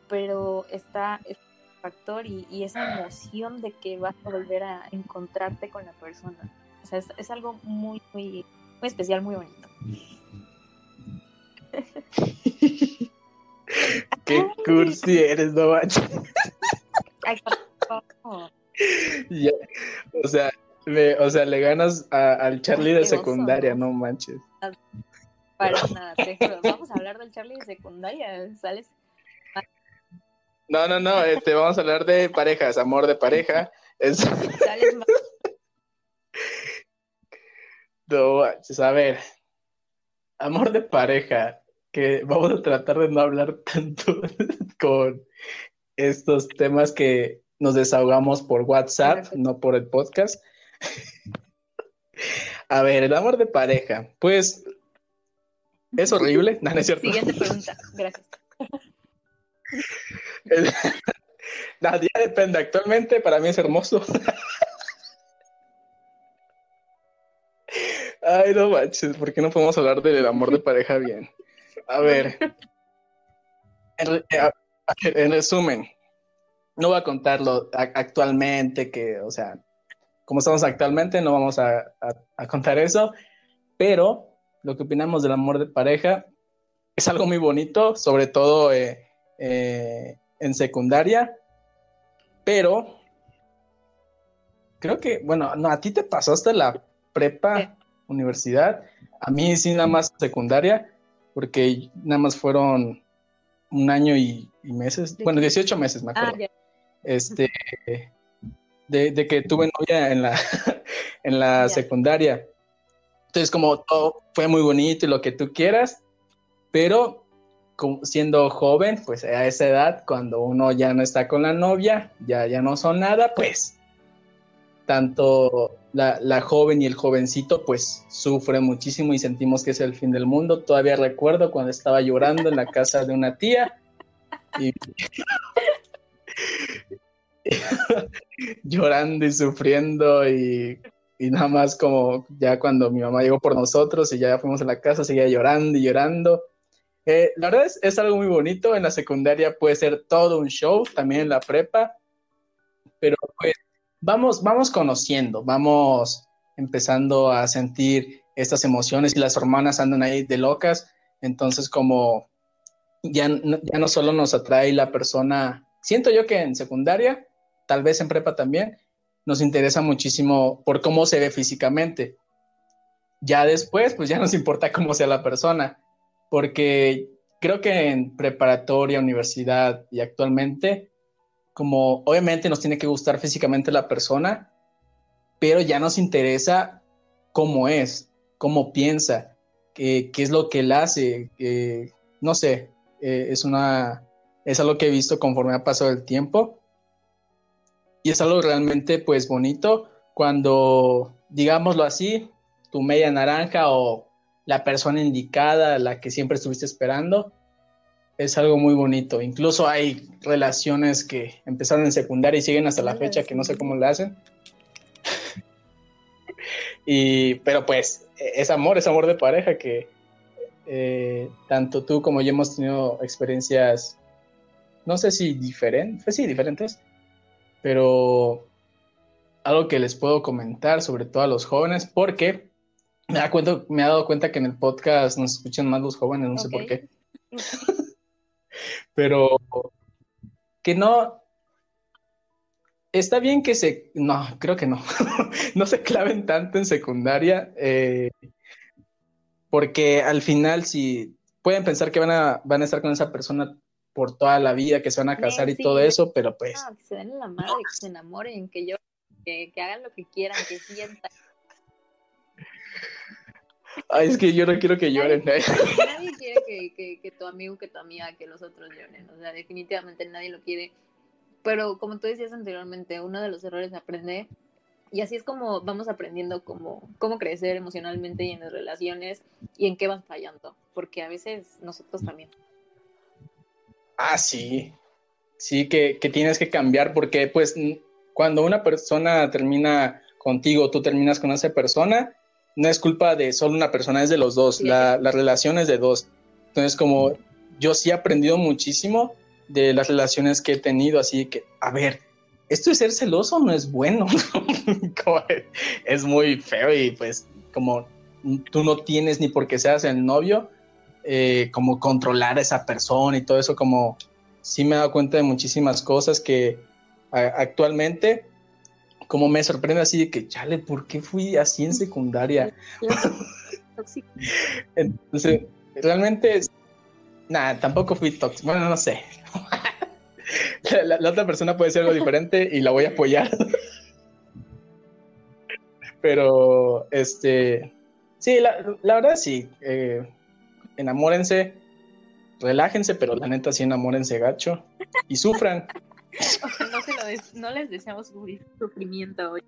pero está ese factor y, esa emoción de que vas a volver a encontrarte con la persona. O sea, es, algo muy, muy, muy especial, muy bonito. Qué cursi eres, no manches. o sea, le, o sea, le ganas al Charlie de secundaria, no manches. Para nada, te Vamos a hablar del Charlie de secundaria. Sales no, no, no, este, vamos a hablar de parejas, amor de pareja. no, a ver, amor de pareja, que vamos a tratar de no hablar tanto con estos temas que nos desahogamos por WhatsApp, no por el podcast. A ver, el amor de pareja, pues es horrible, no, es cierto. Siguiente pregunta, gracias. Nadie depende. Actualmente para mí es hermoso. Ay, no manches, ¿por qué no podemos hablar del amor de pareja bien? A ver. En, eh, resumen, no voy a contarlo actualmente, que, o sea, como estamos actualmente, no vamos a, contar eso, pero lo que opinamos del amor de pareja es algo muy bonito, sobre todo eh, eh, en secundaria, pero creo que, bueno, no, a ti te pasó hasta la prepa, universidad, a mí sí nada más secundaria, porque nada más fueron un año y, meses, bueno, 18 meses, me ah, acuerdo. este, de, que tuve novia en la, en la secundaria. Entonces, como todo fue muy bonito y lo que tú quieras, pero siendo joven, pues a esa edad, cuando uno ya no está con la novia, ya, ya no son nada, pues tanto la, joven y el jovencito pues sufren muchísimo y sentimos que es el fin del mundo. Todavía recuerdo cuando estaba llorando en la casa de una tía llorando y sufriendo y, y, nada más como ya cuando mi mamá llegó por nosotros y ya fuimos a la casa, seguía llorando y llorando. Eh, la verdad es, algo muy bonito, en la secundaria puede ser todo un show, también en la prepa, pero pues vamos, vamos conociendo, vamos empezando a sentir estas emociones y las hormonas andan ahí de locas, entonces como ya, ya no solo nos atrae la persona, siento yo que en secundaria tal vez en prepa también, nos interesa muchísimo por cómo se ve físicamente. Ya después, pues ya nos importa cómo sea la persona, porque creo que en preparatoria, universidad y actualmente, como obviamente nos tiene que gustar físicamente la persona, pero ya nos interesa cómo es, cómo piensa, qué, qué es lo que él hace, no sé, eh, es una, es algo que he visto conforme ha pasado el tiempo. Y es algo realmente pues bonito cuando, digámoslo así, tu media naranja o la persona indicada, la que siempre estuviste esperando, es algo muy bonito. Incluso hay relaciones que empezaron en secundaria y siguen hasta la fecha, que no sé cómo lo hacen. y, pero pues es amor, es amor de pareja que eh, tanto tú como yo hemos tenido experiencias, no sé si diferentes, pues sí, diferentes, pero algo que les puedo comentar, sobre todo a los jóvenes, porque me, da cuenta, me he dado cuenta que en el podcast nos escuchan más los jóvenes, no sé por qué. pero que no, está bien que se, no, creo que no, no se claven tanto en secundaria, eh, porque al final si pueden pensar que van a, van a estar con esa persona por toda la vida, que se van a casar y todo eso, pero pues... que se den la madre, que se enamoren, que yo, que, hagan lo que quieran, que sientan. Ay, es que yo no quiero que lloren. Nadie, nadie quiere que, que, que, tu amigo, que tu amiga, que los otros lloren. O sea, definitivamente nadie lo quiere. Pero como tú decías anteriormente, uno de los errores es aprender. Y así es como vamos aprendiendo cómo, cómo crecer emocionalmente y en las relaciones y en qué van fallando. Porque a veces nosotros también. Ah, sí. Sí, que, tienes que cambiar porque pues cuando una persona termina contigo, tú terminas con esa persona, no es culpa de solo una persona, es de los dos, la, la, relación es de dos. Entonces como yo sí he aprendido muchísimo de las relaciones que he tenido, así que, a ver, ¿esto de ser celoso no es bueno? es muy feo y pues como tú no tienes ni porque seas el novio, eh, como controlar a esa persona y todo eso, como sí me he dado cuenta de muchísimas cosas que actualmente, como me sorprende así de que, chale, ¿por qué fui así en secundaria? Entonces, realmente, nada, tampoco fui tóxico, bueno, no sé. la, otra persona puede ser algo diferente y la voy a apoyar. Pero, este, sí, la, la verdad sí. Eh, enamórense, relájense, pero la neta sí enamórense gacho y sufran. o sea, no, se lo no les deseamos sufrimiento hoy.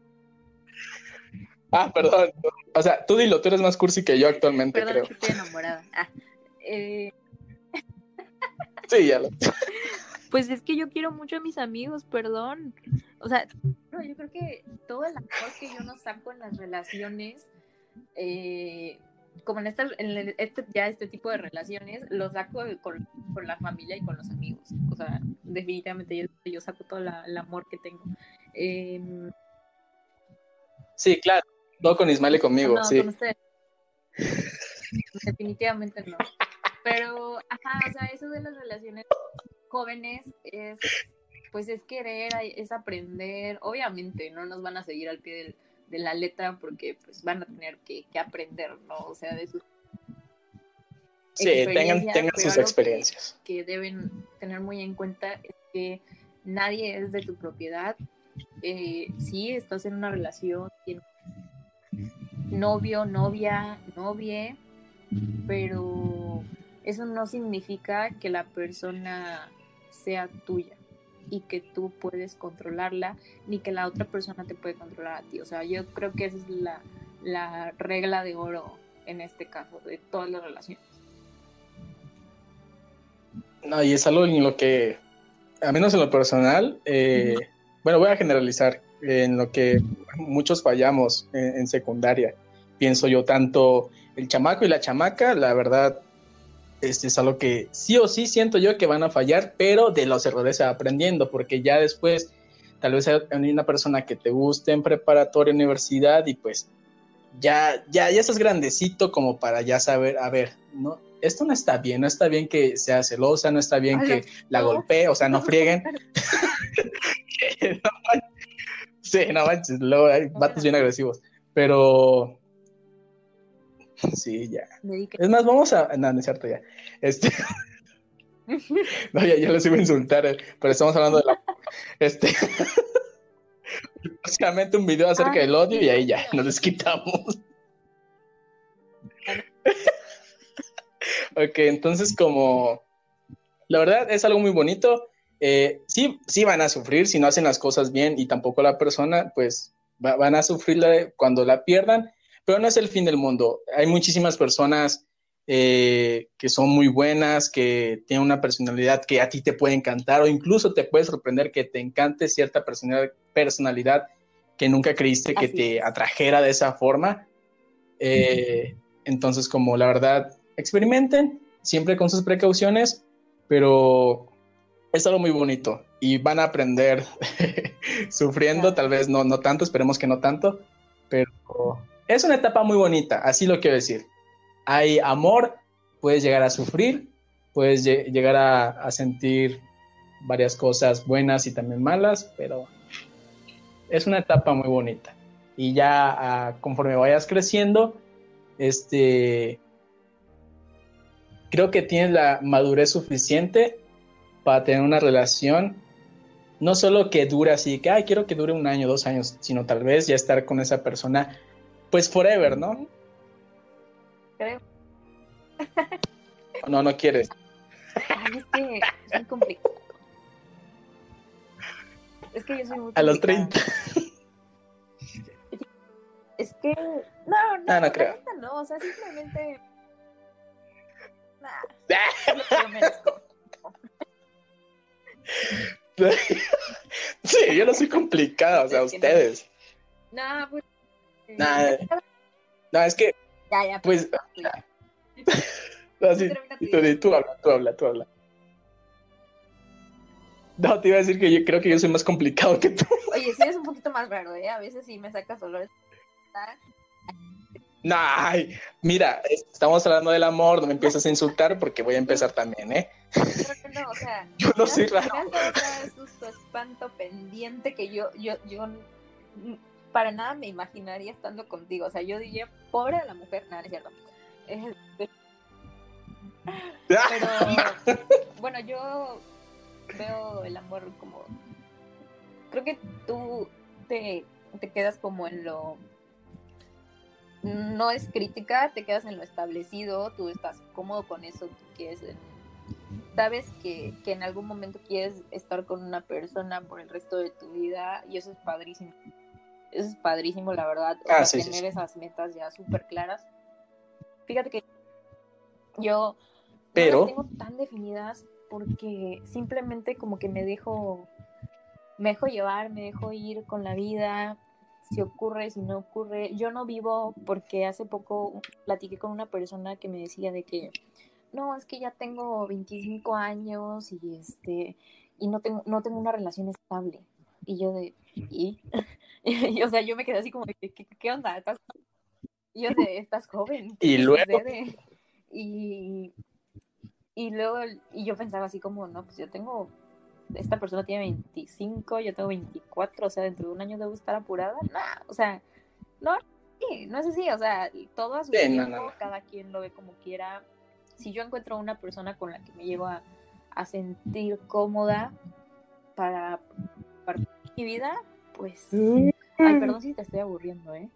Ah, perdón. O sea, tú dilo, tú eres más cursi que yo actualmente, perdón, creo. estoy enamorada. Ah, eh... Sí, ya lo. Pues es que yo quiero mucho a mis amigos, perdón. O sea, no, yo creo que todo el amor que yo no saco en las relaciones, eh, como en, esta, en este, ya este tipo de relaciones, lo saco con, la familia y con los amigos. O sea, definitivamente yo, saco todo el amor que tengo. Em, sí, claro. No con Ismael y conmigo, no, sí. Con definitivamente no. Pero, ajá, o sea, eso de las relaciones jóvenes es, pues es querer, es aprender. Obviamente no nos van a seguir al pie del de la letra porque pues van a tener que, aprender, ¿no? O sea, de sus Sí, tengan, tengan sus experiencias. Que, deben tener muy en cuenta es que nadie es de tu propiedad. Eh, sí, estás en una relación, novio, novia, novie, pero eso no significa que la persona sea tuya y que tú puedes controlarla, ni que la otra persona te puede controlar a ti. O sea, yo creo que esa es la, la regla de oro en este caso, de todas las relaciones. No, y es algo en lo que, a menos en lo personal, eh, bueno, voy a generalizar en lo que muchos fallamos en, secundaria. Pienso yo tanto el chamaco y la chamaca, la verdad, este es algo que sí o sí siento yo que van a fallar, pero de los errores se va aprendiendo, porque ya después tal vez hay una persona que te guste en preparatoria, universidad y pues ya, ya, ya estás grandecito como para ya saber, a ver, no, esto no está bien, no está bien que sea celosa, no está bien que la golpee, o sea, no frieguen. sí, no manches, luego hay vatos bien agresivos, pero sí, ya. Es más, vamos a, no, no es cierto ya. Este... no, ya, ya les iba a insultar, eh, pero estamos hablando de la... Este... Básicamente un video acerca del odio y ahí ya nos desquitamos. ok, entonces como la verdad es algo muy bonito. Eh, sí, sí van a sufrir si no hacen las cosas bien y tampoco la persona, pues van a sufrir cuando la pierdan, pero no es el fin del mundo. Hay muchísimas personas eh, que son muy buenas, que tienen una personalidad que a ti te puede encantar o incluso te puede sorprender que te encante cierta personalidad que nunca creíste que te atrajera de esa forma. Eh, entonces, como la verdad, experimenten, siempre con sus precauciones, pero es algo muy bonito y van a aprender sufriendo, tal vez no, no tanto, esperemos que no tanto, pero es una etapa muy bonita, así lo quiero decir. Hay amor, puedes llegar a sufrir, puedes llegar a, sentir varias cosas buenas y también malas, pero es una etapa muy bonita. Y ya ah, conforme vayas creciendo, este, creo que tienes la madurez suficiente para tener una relación, no solo que dure así, que, ay, quiero que dure un año, dos años, sino tal vez ya estar con esa persona, pues forever, ¿no? Creo. No, no quieres. Ay, es que es muy complicado. Es que yo soy muy A los 30. Es que. No, no, no, no creo. No, o sea, simplemente. Nah, yo merezco. sí, yo no soy complicada, o sea, ustedes. No, pues. Nah, no, es que. Ya, ya. Pues. no, sí, tú, tú habla, tú habla, tú habla. No, te iba a decir que yo creo que yo soy más complicado que tú. Oye, sí, es un poquito más raro, ¿eh? A veces sí me sacas olores. Nah, mira, estamos hablando del amor, no me empiezas a insultar porque voy a empezar también, ¿eh? No, o sea, yo no soy raro. Tu espanto pendiente que yo, yo, yo para nada me imaginaría estando contigo. O sea, yo diría, pobre la mujer, nada, es cierto. Pero, bueno, yo veo el amor como. Creo que tú te, te quedas como en lo no es crítica, te quedas en lo establecido, tú estás cómodo con eso, tú quieres, sabes que, en algún momento quieres estar con una persona por el resto de tu vida y eso es padrísimo. Eso es padrísimo, la verdad, ah, tener esas metas ya súper claras. Fíjate que yo Pero... no las tengo tan definidas porque simplemente como que me dejo, me dejo llevar, me dejo ir con la vida, si ocurre, si no ocurre. Yo no vivo porque hace poco platiqué con una persona que me decía de que no, es que ya tengo 25 años y este y no tengo no tengo una relación estable. Y yo de y, o sea, yo me quedé así como de ¿qué, onda? ¿Estás y yo de estás joven. y luego y y luego y yo pensaba así como, no, pues yo tengo esta persona tiene 25, yo tengo 24, o sea, dentro de un año debo estar apurada. No, o sea, no, no es así, o sea, todo a su tiempo, cada quien lo ve como quiera. Si yo encuentro una persona con la que me llevo a, sentir cómoda para, para, mi vida, pues... Ay, perdón si te estoy aburriendo, ¿eh?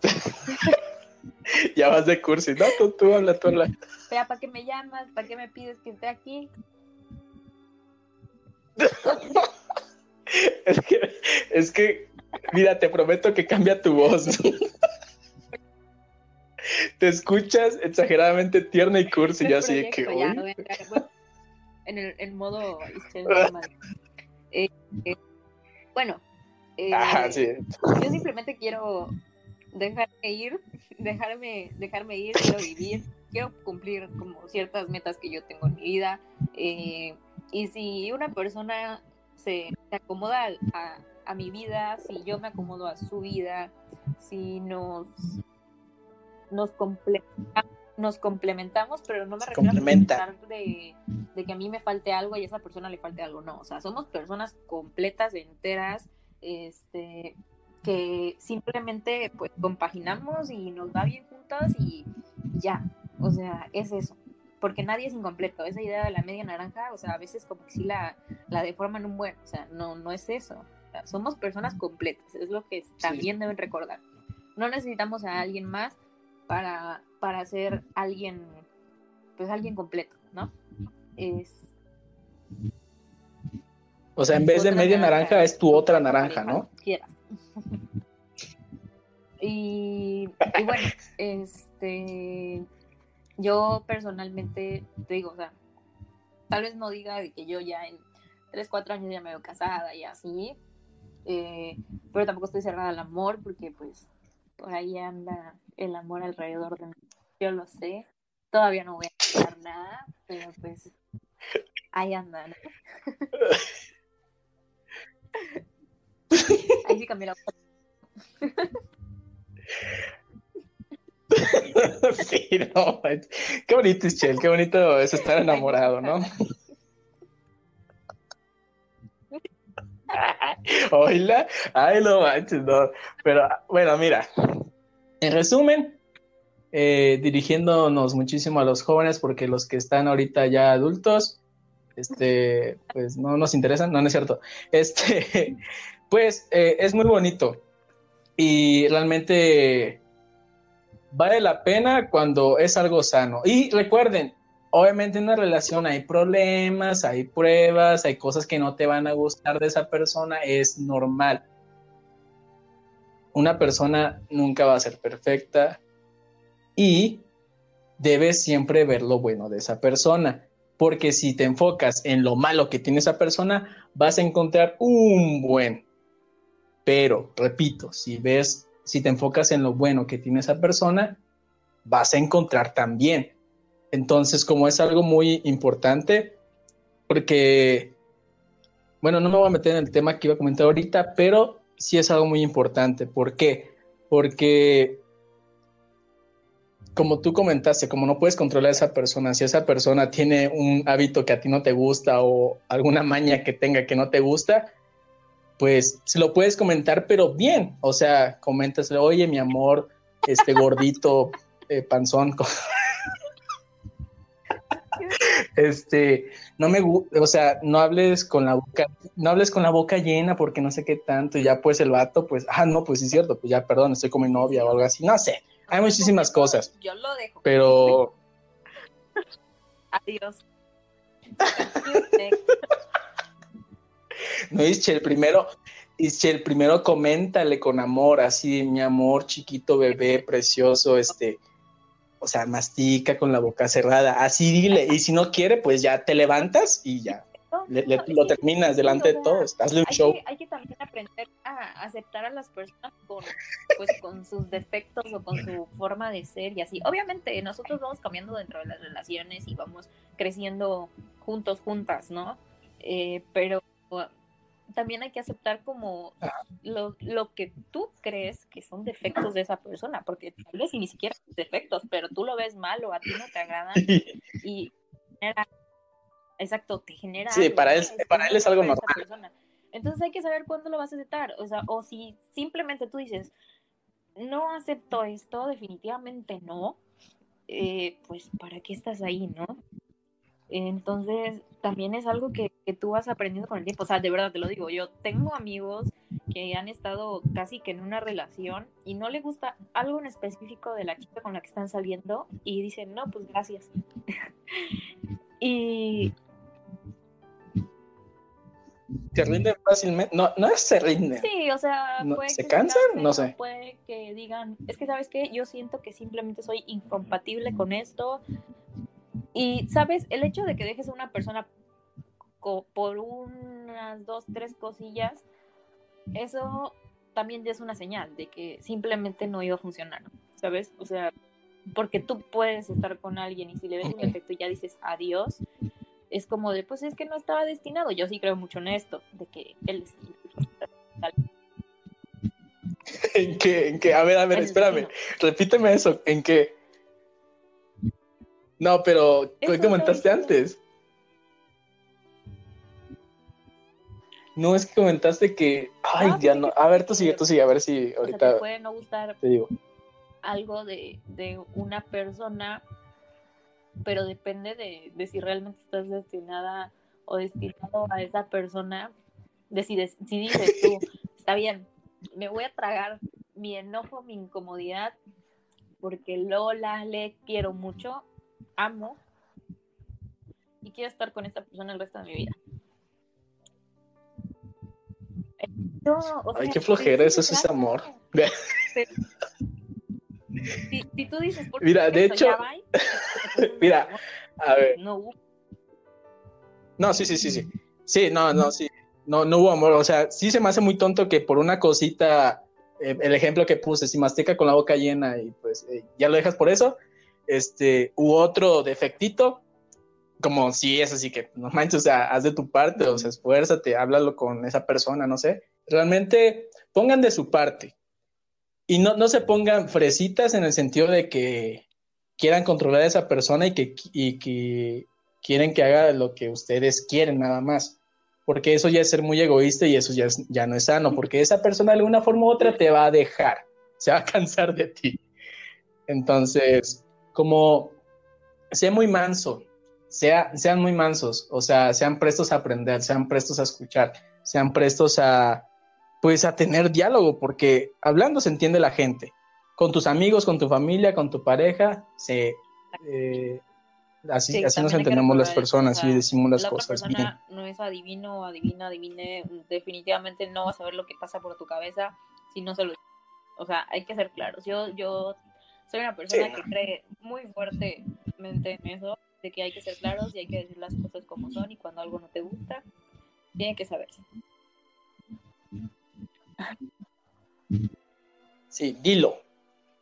ya vas de cursi, no, tú, tú habla, tú habla. ¿para qué me llamas? ¿Para qué me pides que esté aquí? es que, es que, mira, te prometo que cambia tu voz. te escuchas exageradamente tierna y cursi, ya así que. En el modo. Eh, eh, bueno, eh, yo simplemente quiero dejarme ir, dejarme, dejarme ir, quiero vivir, quiero cumplir como ciertas metas que yo tengo en mi vida. y si una persona se, acomoda a, a, mi vida, si yo me acomodo a su vida, si nos, nos complementamos nos complementamos, pero no me refiero a de, de que a mí me falte algo y a esa persona le falte algo, no, o sea, somos personas completas, enteras, este, que simplemente pues compaginamos y nos va bien juntas y ya, o sea, es eso, porque nadie es incompleto, esa idea de la media naranja, o sea, a veces como que sí la, la deforman un buen, o sea, no, no es eso, somos personas completas, es lo que también deben recordar. No necesitamos a alguien más para, para ser alguien, pues alguien completo, ¿no? Es... O sea, en vez de media naranja, es tu otra naranja, ¿no? Y, y, bueno, este, yo personalmente te digo, o sea, tal vez no diga de que yo ya en 3, 4 años ya me veo casada y así, eh, pero tampoco estoy cerrada al amor porque pues por ahí anda el amor alrededor de mí. Yo lo sé. Todavía no voy a decir nada, pero pues ahí anda, ¿no? Ahí sí cambió la Sí, no, qué bonito Chel, qué bonito es estar enamorado, ¿no? Oila, ay, no manches, no. Pero bueno, mira, en resumen, eh, dirigiéndonos muchísimo a los jóvenes, porque los que están ahorita ya adultos, este, pues no nos interesan, no, no es cierto. Este, pues eh, es muy bonito y realmente vale la pena cuando es algo sano. Y recuerden, obviamente en una relación hay problemas, hay pruebas, hay cosas que no te van a gustar de esa persona, es normal una persona nunca va a ser perfecta y debes siempre ver lo bueno de esa persona, porque si te enfocas en lo malo que tiene esa persona, vas a encontrar un buen. Pero, repito, si ves, si te enfocas en lo bueno que tiene esa persona, vas a encontrar también. Entonces, como es algo muy importante, porque, bueno, no me voy a meter en el tema que iba a comentar ahorita, pero sí es algo muy importante. ¿Por qué? Porque, como tú comentaste, como no puedes controlar a esa persona, si esa persona tiene un hábito que a ti no te gusta o alguna maña que tenga que no te gusta, pues se lo puedes comentar, pero bien. O sea, coméntasle, oye, mi amor, este gordito, eh, panzón. este, no me o sea, no hables con la boca, no hables con la boca llena porque no sé qué tanto, y ya pues el vato, pues, ah, no, pues sí es cierto, pues ya, perdón, estoy con mi novia o algo así, no sé, hay muchísimas cosas. Yo lo dejo. Pero... Adiós. no, el primero, el primero coméntale con amor, así, mi amor, chiquito, bebé, precioso, este, o sea, mastica con la boca cerrada, así dile, y si no quiere, pues ya te levantas y ya. lo terminas delante de todos, hazle un show. hay que también aprender a aceptar a las personas con, pues, con sus defectos o con su forma de ser y así. Obviamente nosotros vamos cambiando dentro de las relaciones y vamos creciendo juntos, juntas, ¿no? Eh, pero también hay que aceptar como lo, lo, que tú crees que son defectos de esa persona, porque tal vez ni siquiera son defectos, pero tú lo ves mal o a ti no te agradan y genera, exacto, te genera. Sí, para él, para él es algo normal. Entonces hay que saber cuándo lo vas a aceptar, o sea, o si simplemente tú dices, no acepto esto, definitivamente no, eh, pues ¿para qué estás ahí, no? Entonces, también es algo que, tú vas aprendiendo con el tiempo. O sea, de verdad te lo digo, yo tengo amigos que han estado casi que en una relación y no le gusta algo en específico de la chica con la que están saliendo y dicen, no, pues gracias. y... Se rinden fácilmente. No, no es se rinden. Sí, o sea, ¿se cansan? no sé. Puede que digan, es que sabes qué, yo siento que simplemente soy incompatible con esto, y, ¿sabes? El hecho de que dejes a una persona por unas dos, tres cosillas, eso también es una señal de que simplemente no iba a funcionar, ¿sabes? O sea, porque tú puedes estar con alguien y si le ves un efecto y ya dices adiós, es como de, pues es que no estaba destinado. Yo sí creo mucho en esto, de que él es... ¿En qué? ¿En qué? A ver, a ver, espérame. Repíteme eso. ¿En qué? No, pero ¿qué comentaste antes? No, es que comentaste que. Ay, ya no. A ver, tú sigue, tú sigue, a ver si ahorita. te puede no gustar te digo. algo de, de una persona, pero depende de, de, si realmente estás destinada o destinado a esa persona. De si, si dices tú, está bien, me voy a tragar mi enojo, mi incomodidad, porque Lola le quiero mucho, amo y quiero estar con esta persona el resto de mi vida. No, Ay, qué flojera, eso es ese amor. si, tú dices, mira, de hecho, mira, a ver. No No, sí, sí, sí, sí. Sí, no, no, sí. No, no hubo amor. O sea, sí se me hace muy tonto que por una cosita, eh, el ejemplo que puse, si mastica con la boca llena y pues eh, ya lo dejas por eso, este, u otro defectito, como si es así que, no manches, o sea, haz de tu parte, o sea, esfuérzate, háblalo con esa persona, no sé. Realmente pongan de su parte y no, no se pongan fresitas en el sentido de que quieran controlar a esa persona y que, y que quieren que haga lo que ustedes quieren nada más. Porque eso ya es ser muy egoísta y eso ya, ya no es sano, porque esa persona de alguna forma u otra te va a dejar, se va a cansar de ti. Entonces, como sea muy manso, sea, sean muy mansos, o sea, sean prestos a aprender, sean prestos a escuchar, sean prestos a, pues a tener diálogo, porque hablando se entiende la gente. Con tus amigos, con tu familia, con tu pareja, se, eh, así, así nos entendemos las personas y decimos las cosas bien. No es adivino, adivina, adivine, definitivamente no vas a ver lo que pasa por tu cabeza si no se lo... O sea, hay que ser claros. Yo, yo soy una persona que cree muy fuertemente en eso, de que hay que ser claros y hay que decir las cosas como son y cuando algo no te gusta, tiene que saberse. Sí, dilo.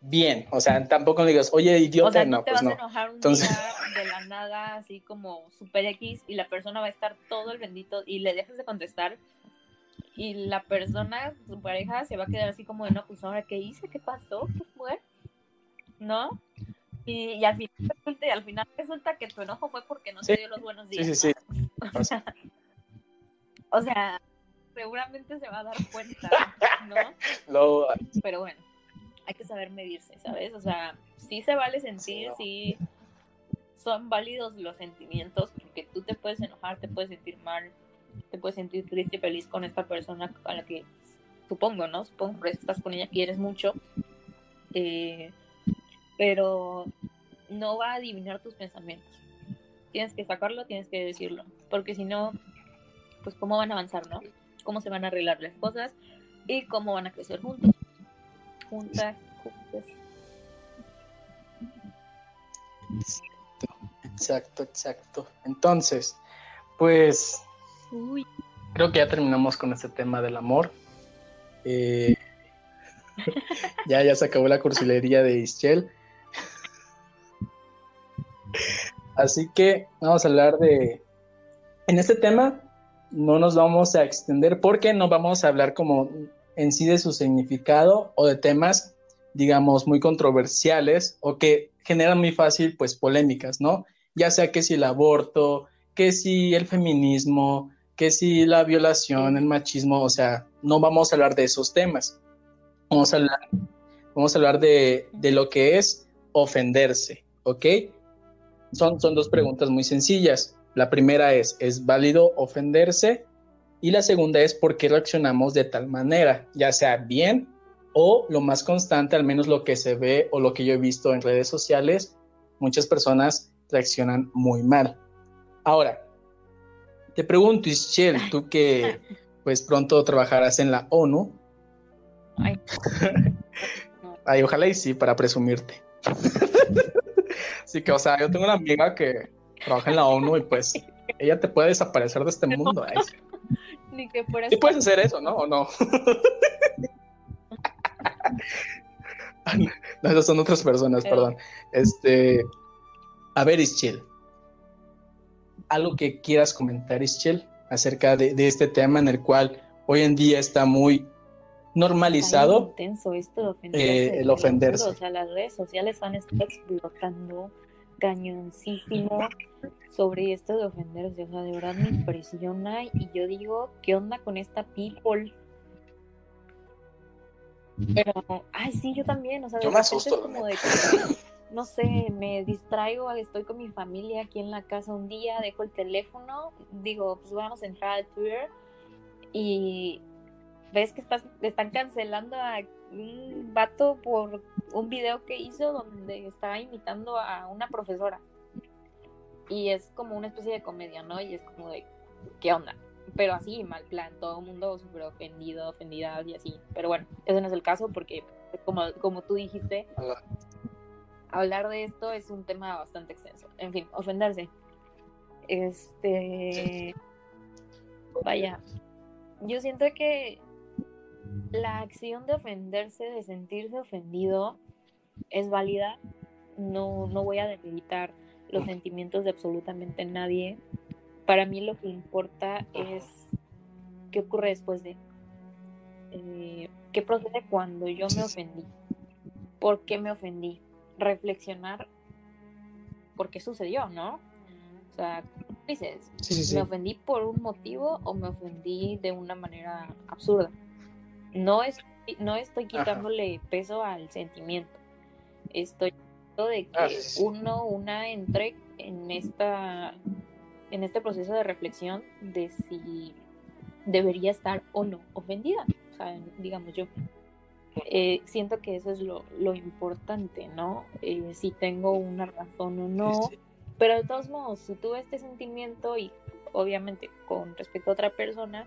Bien, o sea, tampoco digas, oye, idiota, no, te pues vas A enojar un Entonces... día de la nada, así como super X, y la persona va a estar todo el bendito y le dejas de contestar, y la persona, su pareja, se va a quedar así como de, no, pues ahora, ¿qué hice? ¿Qué pasó? ¿Qué fue? ¿No? Y, al, final resulta, al final resulta que tu enojo fue porque no se dio los buenos días. Sí, sí, sí. o sea, seguramente se va a dar cuenta, ¿no? Pero bueno, hay que saber medirse, ¿sabes? O sea, sí se vale sentir, sí, son válidos los sentimientos, porque tú te puedes enojar, te puedes sentir mal, te puedes sentir triste y feliz con esta persona a la que supongo, ¿no? Supongo que estás con ella, quieres mucho, eh, pero no va a adivinar tus pensamientos. Tienes que sacarlo, tienes que decirlo, porque si no, pues cómo van a avanzar, ¿no? cómo se van a arreglar las cosas y cómo van a crecer juntos, juntas, juntas. Exacto, exacto. Entonces, pues creo que ya terminamos con este tema del amor. Eh, ya, ya se acabó la cursilería de Ischel. Así que vamos a hablar de. En este tema no nos vamos a extender porque no vamos a hablar como en sí de su significado o de temas, digamos, muy controversiales o que generan muy fácil, pues, polémicas, ¿no? Ya sea que si el aborto, que si el feminismo, que si la violación, el machismo, o sea, no vamos a hablar de esos temas. Vamos a hablar, vamos a hablar de, de lo que es ofenderse, ¿ok? Son, son dos preguntas muy sencillas. La primera es, ¿es válido ofenderse? Y la segunda es, ¿por qué reaccionamos de tal manera? Ya sea bien o lo más constante, al menos lo que se ve o lo que yo he visto en redes sociales, muchas personas reaccionan muy mal. Ahora, te pregunto, Ischel, tú que pues pronto trabajarás en la ONU. Ay. Ay, ojalá y sí, para presumirte. Así que, o sea, yo tengo una amiga que trabaja en la ONU y pues ella te puede desaparecer de este mundo. Ni que. Sí puedes hacer eso, ¿no? ¿O no? no, esas son otras personas, perdón. Este, a ver, Ischel, algo que quieras comentar, Ischel, acerca de, este tema en el cual hoy en día está muy normalizado intenso esto de ofenderse, eh, el ofenderse. O sea, las redes sociales han estado explotando cañoncísimo sobre esto de ofenderse. O sea, de verdad me impresiona y yo digo, ¿qué onda con esta people? Pero, ay, sí, yo también, o sea, de es como de no sé, me distraigo, estoy con mi familia aquí en la casa un día, dejo el teléfono, digo, pues vamos a entrar a Twitter y ves que estás, están cancelando a un vato por un video que hizo donde estaba imitando a una profesora. Y es como una especie de comedia, ¿no? Y es como de, ¿qué onda? Pero así, mal plan, todo el mundo súper ofendido, ofendida y así. Pero bueno, ese no es el caso porque, como, como tú dijiste, hablar de esto es un tema bastante extenso. En fin, ofenderse. Este. Vaya. Yo siento que la acción de ofenderse, de sentirse ofendido, es válida. No, no voy a debilitar los sentimientos de absolutamente nadie. Para mí lo que importa es qué ocurre después de. Eh, ¿Qué procede cuando yo me ofendí? ¿Por qué me ofendí? reflexionar por qué sucedió, ¿no? O sea, dices, ¿me ofendí por un motivo o me ofendí de una manera absurda? No, es, no estoy quitándole peso al sentimiento. Estoy de que ah, uno, una entre en esta en este proceso de reflexión de si debería estar o no ofendida. O sea, digamos yo. Eh, siento que eso es lo, importante, ¿no? Eh, si tengo una razón o no. Pero de todos modos, si tuve este sentimiento y obviamente con respecto a otra persona,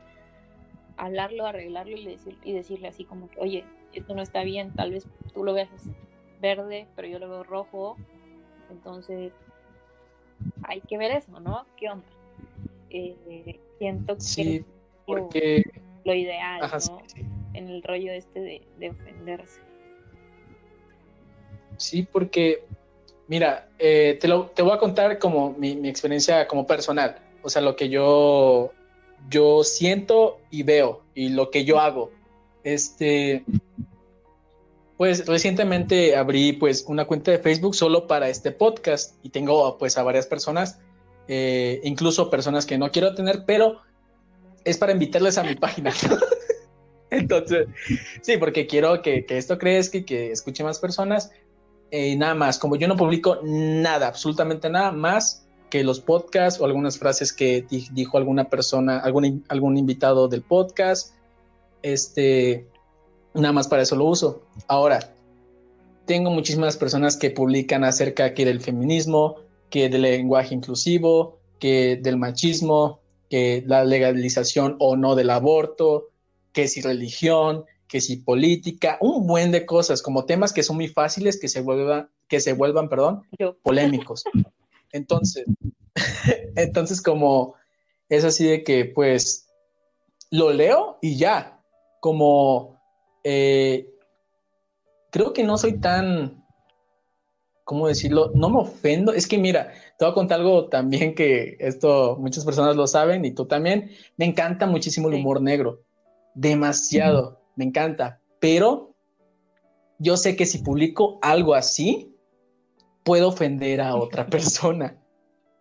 hablarlo, arreglarlo y, decir, y decirle así como que, oye, esto no está bien, tal vez tú lo veas verde, pero yo lo veo rojo, entonces hay que ver eso, ¿no? ¿Qué onda? Eh, siento que porque... lo, ideal, ¿no? en el rollo este de, ofenderse. Sí, porque, mira, eh, te, lo, te voy a contar como mi, experiencia como personal, o sea, lo que yo, yo siento y veo y lo que yo hago. Este, pues recientemente abrí pues una cuenta de Facebook solo para este podcast y tengo pues a varias personas, eh, incluso personas que no quiero tener, pero es para invitarles a mi página. Entonces, sí, porque quiero que, esto crezca y que escuche más personas. Y nada más, como yo no publico nada, absolutamente nada más que los podcasts o algunas frases que dijo alguna persona, algún, algún invitado del podcast, este, nada más para eso lo uso. Ahora, tengo muchísimas personas que publican acerca que del feminismo, que del lenguaje inclusivo, que del machismo, que la legalización o no del aborto, que si religión, que si política, un buen de cosas, como temas que son muy fáciles que se vuelvan, que se vuelvan, perdón, polémicos. Entonces, entonces como es así de que pues lo leo y ya, como eh, creo que no soy tan, ¿cómo decirlo? No me ofendo, es que mira, te voy a contar algo también que esto muchas personas lo saben y tú también, me encanta muchísimo el humor negro demasiado, me encanta, pero yo sé que si publico algo así, puedo ofender a otra persona,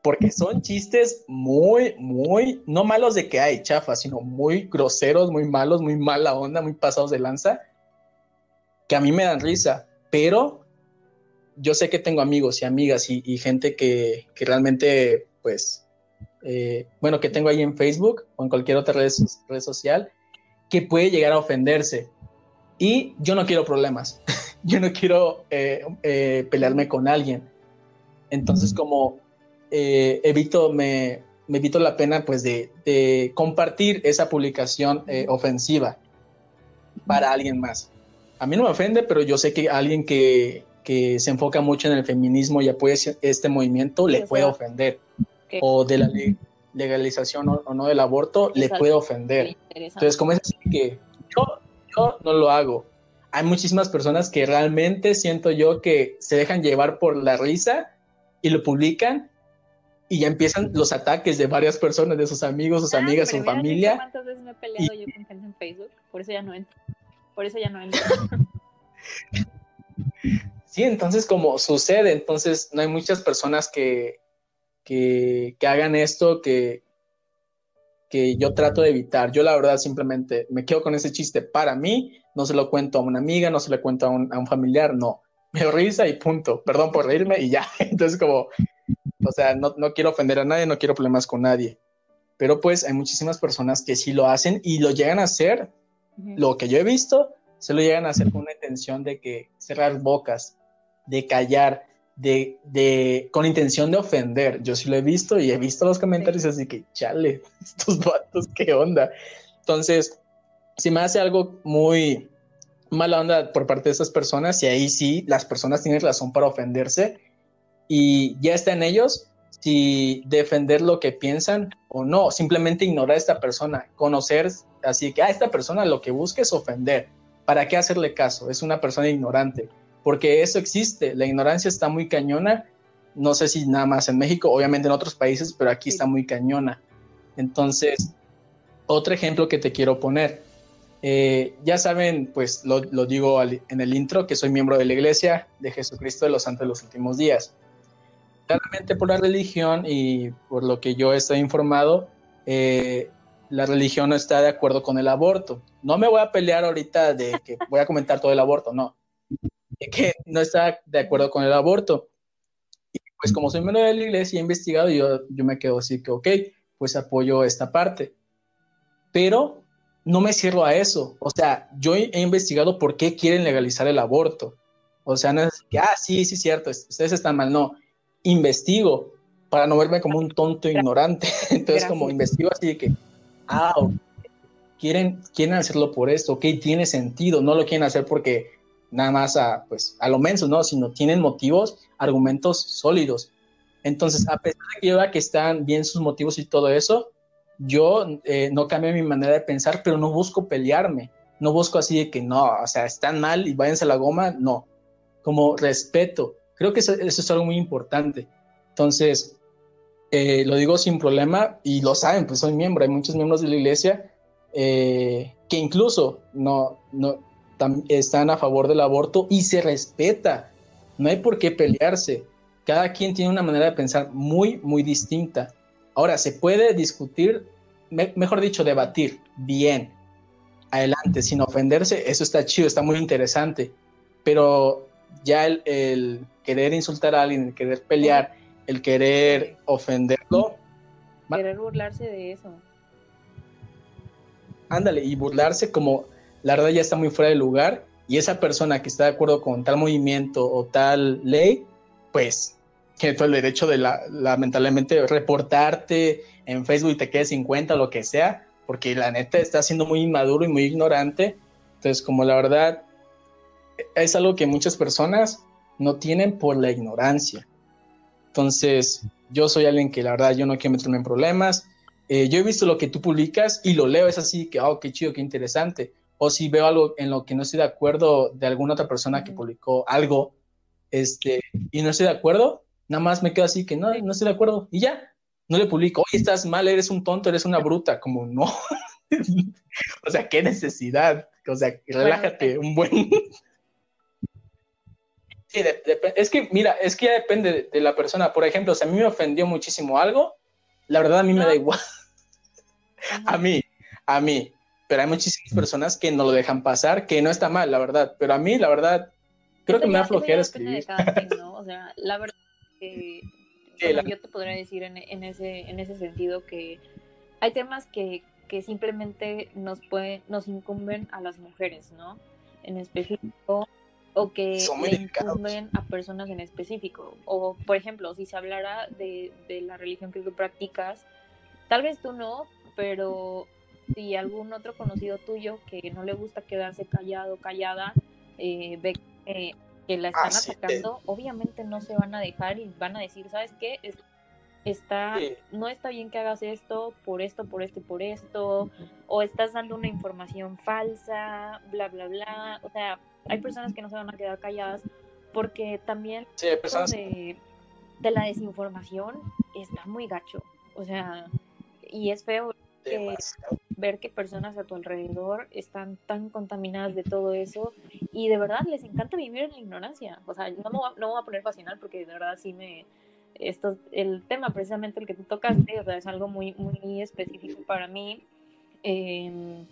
porque son chistes muy, muy, no malos de que hay chafa, sino muy groseros, muy malos, muy mala onda, muy pasados de lanza, que a mí me dan risa, pero yo sé que tengo amigos y amigas y, gente que, realmente, pues, eh, bueno, que tengo ahí en Facebook o en cualquier otra red social, que puede llegar a ofenderse. Y yo no quiero problemas, yo no quiero eh, eh, pelearme con alguien. Entonces, como eh, evito, me, me, evito la pena pues de, compartir esa publicación ofensiva para alguien más. A mí no me ofende, pero yo sé que alguien que, que se enfoca mucho en el feminismo y apoya este movimiento le puede ofender. O de la legalización o, no del aborto le puede ofender. Entonces, como es así que yo, yo no lo hago. Hay muchísimas personas que realmente siento yo que se dejan llevar por la risa y lo publican y ya empiezan los ataques de varias personas, de sus amigos, sus ah, amigas, su familia. ¿Cuántas veces me he peleado yo con gente en Facebook? Por eso ya no entro. Por eso ya no entro. sí, entonces como sucede, entonces no hay muchas personas que, que, hagan esto que, que yo trato de evitar. Yo la verdad simplemente me quedo con ese chiste para mí, no se lo cuento a una amiga, no se lo cuento a un, a un familiar, no. Me risa y punto. Perdón por reírme y ya. Entonces como o sea, no, quiero ofender a nadie, no quiero problemas con nadie. Pero pues hay muchísimas personas que sí lo hacen y lo llegan a hacer. Lo que yo he visto, se lo llegan a hacer con una intención de que cerrar bocas, de callar, de, de, con intención de ofender. Yo sí lo he visto y he visto los comentarios así que, chale, estos vatos, ¿qué onda? Entonces, si me hace algo muy mala onda por parte de esas personas y ahí sí, las personas tienen razón para ofenderse y ya está en ellos si defender lo que piensan o no, simplemente ignorar a esta persona, conocer así que a ah, esta persona lo que busca es ofender. ¿Para qué hacerle caso? Es una persona ignorante, porque eso existe, la ignorancia está muy cañona, no sé si nada más en México, obviamente en otros países, pero aquí está muy cañona. Entonces, otro ejemplo que te quiero poner, eh, ya saben, pues lo, lo digo en el intro, que soy miembro de la Iglesia de Jesucristo de los Santos de los Últimos Días claramente por la religión y por lo que yo estoy informado, eh, la religión no está de acuerdo con el aborto. No me voy a pelear ahorita de que voy a comentar todo el aborto, no. Que no está de acuerdo con el aborto. Y pues como soy miembro de la iglesia y he investigado, yo, yo me quedo así que, ok, pues apoyo esta parte. Pero no me cierro a eso. O sea, yo he investigado por qué quieren legalizar el aborto. O sea, no es que, ah, sí, sí, cierto, ustedes están mal. No, investigo para no verme como un tonto ignorante. Entonces, como investigo así de que, ah, quieren, quieren hacerlo por esto, ok, tiene sentido, no lo quieren hacer porque nada más a, pues, a lo menos, ¿no? Sino tienen motivos, argumentos sólidos. Entonces, a pesar de que vea que están bien sus motivos y todo eso, yo eh, no cambio mi manera de pensar, pero no busco pelearme. No busco así de que no, o sea, están mal y váyanse a la goma, no. Como respeto. Creo que eso, es algo muy importante. Entonces, eh, lo digo sin problema y lo saben, pues soy miembro, hay muchos miembros de la iglesia eh, que incluso no, no están a favor del aborto y se respeta. No hay por qué pelearse. Cada quien tiene una manera de pensar muy, muy distinta. Ahora, se puede discutir, mejor dicho, debatir bien, adelante, sin ofenderse, eso está chido, está muy interesante, pero ya el, querer insultar a alguien, el querer pelear, el querer ofenderlo. Querer burlarse de eso. Ándale, y burlarse como la verdad ya está muy fuera de lugar y esa persona que está de acuerdo con tal movimiento o tal ley, pues tiene todo el derecho de la, lamentablemente reportarte en Facebook y te quede 50 o lo que sea, porque la neta está siendo muy inmaduro y muy ignorante. Entonces, como la verdad, es algo que muchas personas no tienen por la ignorancia. Entonces, yo soy alguien que la verdad yo no quiero meterme en problemas. Eh, yo he visto lo que tú publicas y lo leo, es así que, oh, qué chido, qué interesante. O si veo algo en lo que no estoy de acuerdo de alguna otra persona que publicó algo, este, y no estoy de acuerdo, nada más me quedo así que no, no estoy de acuerdo y ya, no le publico, oye, estás mal, eres un tonto, eres una bruta, como no. o sea, qué necesidad, o sea, relájate, un buen... Sí, es que, mira, es que ya depende de, la persona. Por ejemplo, si a mí me ofendió muchísimo algo, la verdad a mí me da igual. a mí, a mí. Pero hay muchísimas personas que no lo dejan pasar, que no está mal, la verdad. Pero a mí, la verdad, creo que me da flojera escribir. O sea, la verdad que yo te podría decir en, en, ese, en ese sentido que hay temas que, que simplemente nos pueden, nos incumben a las mujeres, ¿no? En específico o que le incumben a personas en específico. O, por ejemplo, si se hablara de, la religión que tú practicas, tal vez tú no, pero si algún otro conocido tuyo que no le gusta quedarse callado, callada, eh, ve que la están atacando, obviamente no se van a dejar y van a decir, ¿sabes qué? está, no está bien que hagas esto, por esto, por esto y por esto, o estás dando una información falsa, bla, bla, bla. O sea, hay personas que no se van a quedar calladas porque también sí, hay personas... de, de, la desinformación está muy gacho. O sea, y es feo ver que personas a tu alrededor están tan contaminadas de todo eso y de verdad les encanta vivir en la ignorancia. O sea, no me voy no me voy a poner pasional porque de verdad sí me, esto, el tema precisamente el que tú tocaste, o sea, es algo muy, muy específico para mí. Em,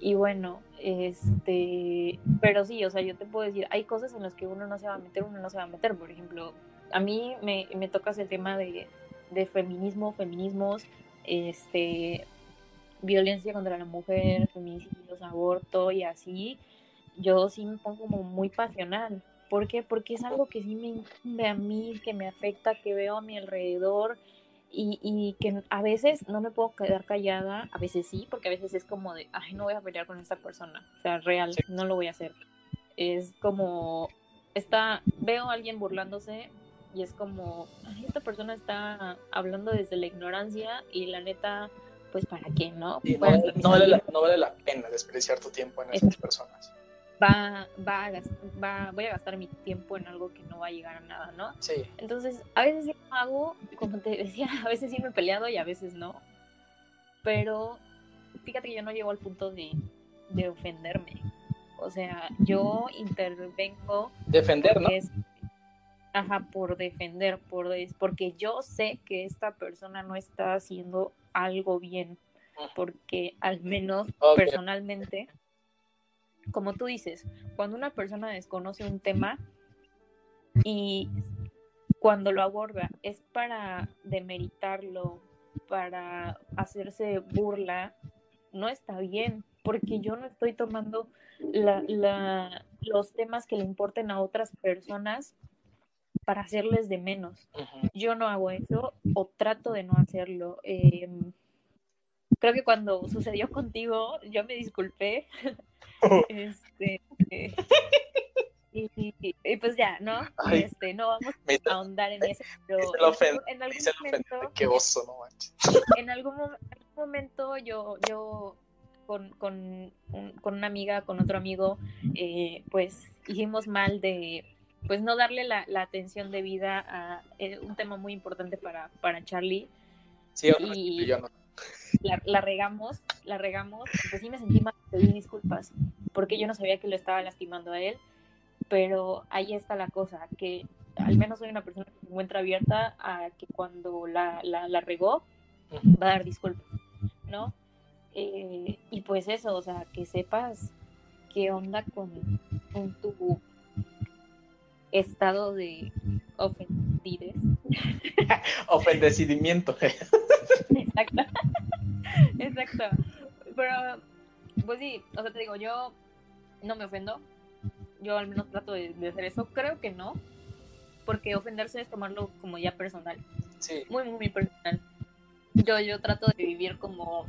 y bueno, este, pero sí, o sea, yo te puedo decir, hay cosas en las que uno no se va a meter, uno no se va a meter. Por ejemplo, a mí me, me tocas el tema de, de feminismo, feminismos, este, violencia contra la mujer, feminicidios, aborto y así. Yo sí me pongo como muy pasional. ¿Por qué? Porque es algo que sí me incumbe a mí, que me afecta, que veo a mi alrededor y, y, que a veces no me puedo quedar callada, a veces sí, porque a veces es como de, ay, no voy a pelear con esta persona, o sea, real, no lo voy a hacer. Es como, está, veo a alguien burlándose y es como, esta persona está hablando desde la ignorancia y la neta, pues para qué, ¿no? no, vale la, no, vale la, pena desperdiciar tu tiempo en esas personas va, va, va, voy a gastar mi tiempo en algo que no va a llegar a nada, ¿no? Sí. Entonces, a veces sí hago, como te decía, a veces sí me he peleado y a veces no. Pero fíjate que yo no llego al punto de, de ofenderme. O sea, yo intervengo. Defender, ¿no? Ajá, por defender, por porque yo sé que esta persona no está haciendo algo bien. Porque al menos personalmente como tú dices, cuando una persona desconoce un tema y cuando lo aborda es para demeritarlo, para hacerse burla, no está bien, porque yo no estoy tomando los temas que le importen a otras personas para hacerles de menos. Yo no hago eso o trato de no hacerlo. Em, creo que cuando sucedió contigo, yo me disculpé este, y, pues ya, ¿no? este, no vamos a ahondar en eso, pero en, algún momento, qué oso, no manches. En algún, momento yo, yo con, con, con, una amiga, con otro amigo, eh, pues hicimos mal de pues no darle la, la atención debida a eh, un tema muy importante para, para Charlie. Sí, y, yo no la, regamos, la regamos, pues sí me sentí mal, pedí disculpas, porque yo no sabía que lo estaba lastimando a él, pero ahí está la cosa, que al menos soy una persona que se encuentra abierta a que cuando la, la, regó, va a dar disculpas, ¿no? Eh, y pues eso, o sea, que sepas qué onda con, con tu estado de ofendides. Ofendecidimiento. Exacto. Exacto. Pero, pues sí, o sea, te digo, yo no me ofendo. Yo al menos trato de, hacer eso. Creo que no. Porque ofenderse es tomarlo como ya personal. Sí. Muy, muy, personal. Yo, yo trato de vivir como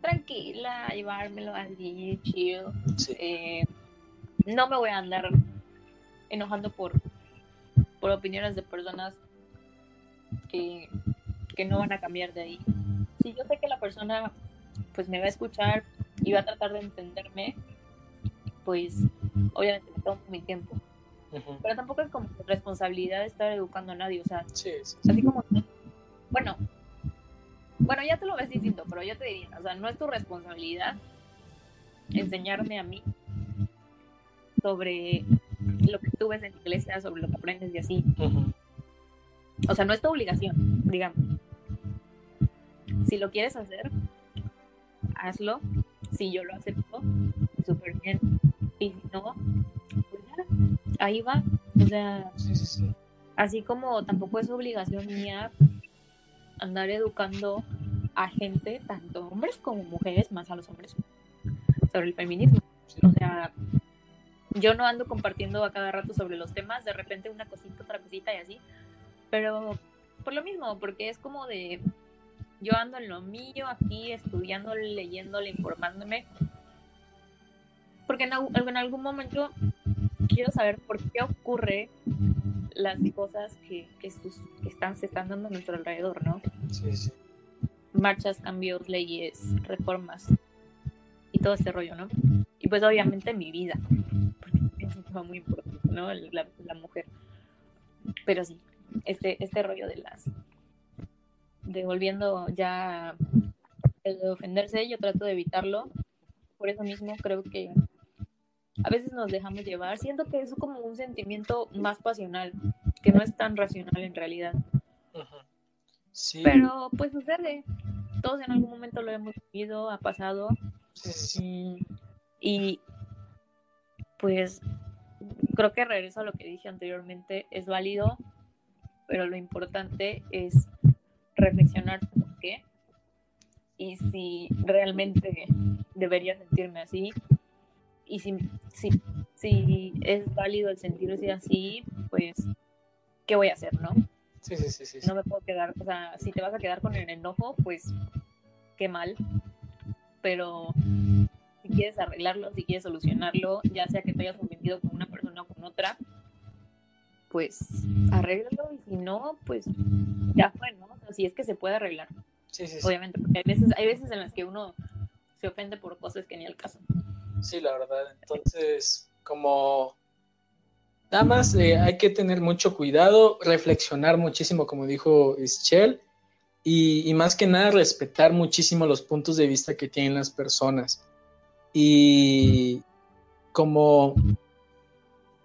tranquila, llevármelo así, chill. Eh, no me voy a andar enojando por, por opiniones de personas que, que no van a cambiar de ahí. Si yo sé que la persona pues me va a escuchar y va a tratar de entenderme, pues obviamente me tomo mi tiempo. Pero tampoco es como responsabilidad de estar educando a nadie, o sea, así como, bueno, bueno, ya te lo ves diciendo, pero yo te diría, o sea, no es tu responsabilidad enseñarme a mí sobre lo que tú ves en la iglesia, sobre lo que aprendes y así. O sea, no es tu obligación, digamos. Si lo quieres hacer, hazlo. Si yo lo acepto, súper bien. Y si no, pues ya, ahí va. O sea, así como tampoco es obligación mía andar educando a gente, tanto hombres como mujeres, más a los hombres, sobre el feminismo. O sea, yo no ando compartiendo a cada rato sobre los temas, de repente una cosita, otra cosita y así, pero por lo mismo, porque es como de, yo ando en lo mío aquí, estudiando, leyéndole, informándome, porque en, algún momento quiero saber por qué ocurre las cosas que, que, están, se están dando a nuestro alrededor, ¿no? Sí, sí. Marchas, cambios, leyes, reformas y todo este rollo, ¿no? Y pues obviamente mi vida, porque es un tema muy importante, ¿no? La, la mujer. Pero sí, este, este rollo de las... Devolviendo ya el de ofenderse, yo trato de evitarlo. Por eso mismo creo que a veces nos dejamos llevar. Siento que es como un sentimiento más pasional, que no es tan racional en realidad. sí. Pero pues sucede. Todos en algún momento lo hemos vivido, ha pasado. Sí. Y pues creo que regreso a lo que dije anteriormente, es válido, pero lo importante es reflexionar por qué y si realmente debería sentirme así y si, si, si es válido el sentirse así, pues, ¿qué voy a hacer, no? Sí, sí, sí, sí. No me puedo quedar, o sea, si te vas a quedar con el enojo, pues, qué mal. Pero si quieres arreglarlo, si quieres solucionarlo, ya sea que te hayas ofendido con una persona o con otra, pues arréglalo y si no, pues ya fue, ¿no? O sea, si es que se puede arreglar. Sí, sí, sí. Obviamente, porque hay veces, hay veces en las que uno se ofende por cosas que ni al caso. Sí, la verdad. Entonces, como nada más eh, hay que tener mucho cuidado, reflexionar muchísimo, como dijo Ischel, y, y, más que nada respetar muchísimo los puntos de vista que tienen las personas. Y como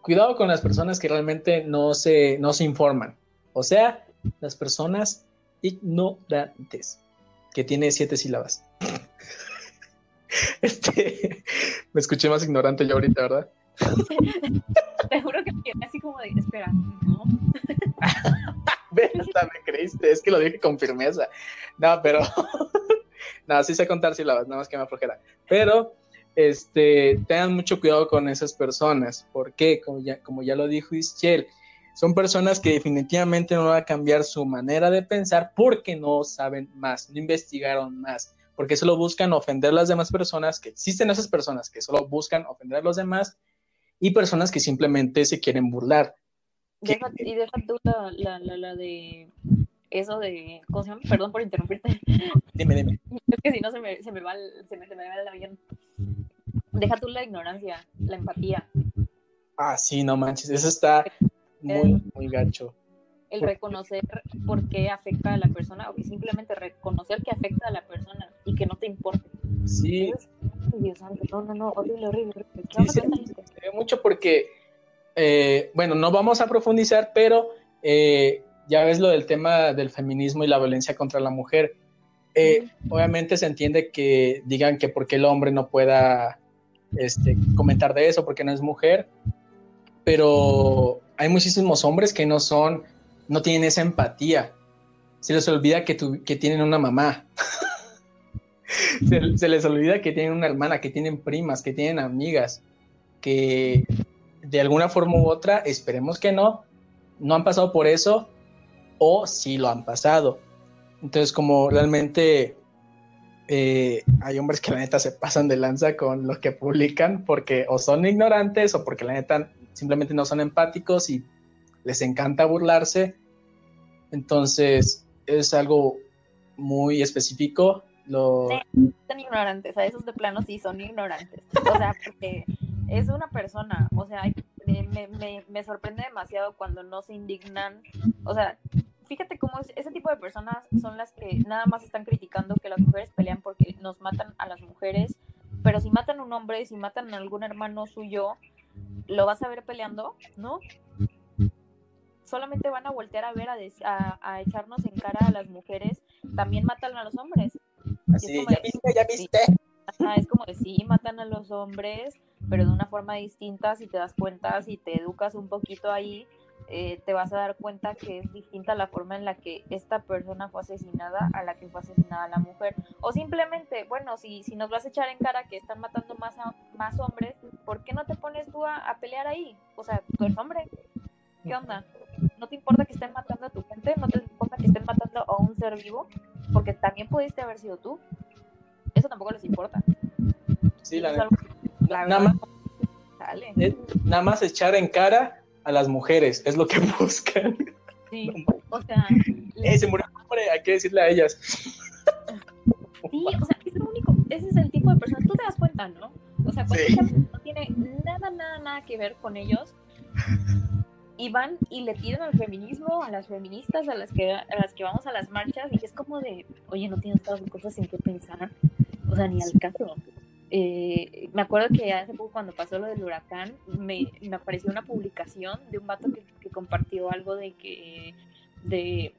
cuidado con las personas que realmente no se, no se informan. O sea, las personas ignorantes, que tiene siete sílabas. Este, me escuché más ignorante yo ahorita, ¿verdad? Te juro que me así como de, espera, ¿no? hasta me creíste, es que lo dije con firmeza. No, pero, no, sí sé contar sílabas, nada más que me aflojera. Pero, este, tengan mucho cuidado con esas personas. ¿Por qué? Como ya, como ya lo dijo Ischel, son personas que definitivamente no van a cambiar su manera de pensar porque no saben más, no investigaron más porque solo buscan ofender a las demás personas, que existen esas personas que solo buscan ofender a los demás y personas que simplemente se quieren burlar. Deja, y deja tú la, la, la, de eso de, ¿cómo se llama? Perdón por interrumpirte. Dime, dime. Es que si no se me, se me va, se me, se me va el avión. Deja tú la ignorancia, la empatía. Ah, sí, no manches, eso está muy, muy gacho el reconocer por qué afecta a la persona o que simplemente reconocer que afecta a la persona y que no te importe. Sí. Dios santo, no, no, no, horrible, horrible. Sí, sí, se mucho porque, eh, bueno, no vamos a profundizar, pero eh, ya ves lo del tema del feminismo y la violencia contra la mujer. Eh, obviamente se entiende que digan que porque el hombre no pueda este, comentar de eso, porque no es mujer, pero hay muchísimos hombres que no son no tienen esa empatía. Se les olvida que, que tienen una mamá. se, les olvida que tienen una hermana, que tienen primas, que tienen amigas, que de alguna forma u otra, esperemos que no, no han pasado por eso o sí lo han pasado. Entonces, como realmente eh, hay hombres que la neta se pasan de lanza con lo que publican porque o son ignorantes o porque la neta simplemente no son empáticos y les encanta burlarse entonces, es algo muy específico. Sí, son ignorantes, a esos de plano sí son ignorantes. O sea, porque es una persona, o sea, me, me, me sorprende demasiado cuando no se indignan. O sea, fíjate cómo ese tipo de personas son las que nada más están criticando que las mujeres pelean porque nos matan a las mujeres, pero si matan a un hombre, si matan a algún hermano suyo, ¿lo vas a ver peleando? ¿No? solamente van a voltear a ver, a, a, echarnos en cara a las mujeres, también matan a los hombres. Así, ya viste, ya viste. es como de sí, matan a los hombres, pero de una forma distinta, si te das cuenta, si te educas un poquito ahí, eh, te vas a dar cuenta que es distinta la forma en la que esta persona fue asesinada a la que fue asesinada la mujer. O simplemente, bueno, si, si nos vas a echar en cara que están matando más, más hombres, ¿por qué no te pones tú a, a pelear ahí? O sea, tú eres hombre. ¿Qué onda? no te importa que estén matando a tu gente, no te importa que estén matando a un ser vivo, porque también pudiste haber sido tú. Eso tampoco les importa. Sí, la, nada, más, nada más echar en cara a las mujeres, es lo que buscan. Sí, o sea... ¡Eh, se murió un hombre! Hay que decirle a ellas. Sí, o sea, es lo único, ese es el tipo de personas, tú te das cuenta, ¿no? O sea, cuando no tiene nada, nada, nada que ver con ellos, y van y le piden al feminismo, a las feministas, a las que a las que vamos a las marchas, y es como de, oye, no tienes todas las cosas en qué pensar, o sea, ni al caso. Eh, me acuerdo que hace poco cuando pasó lo del huracán, me, me apareció una publicación de un vato que, compartió algo de que de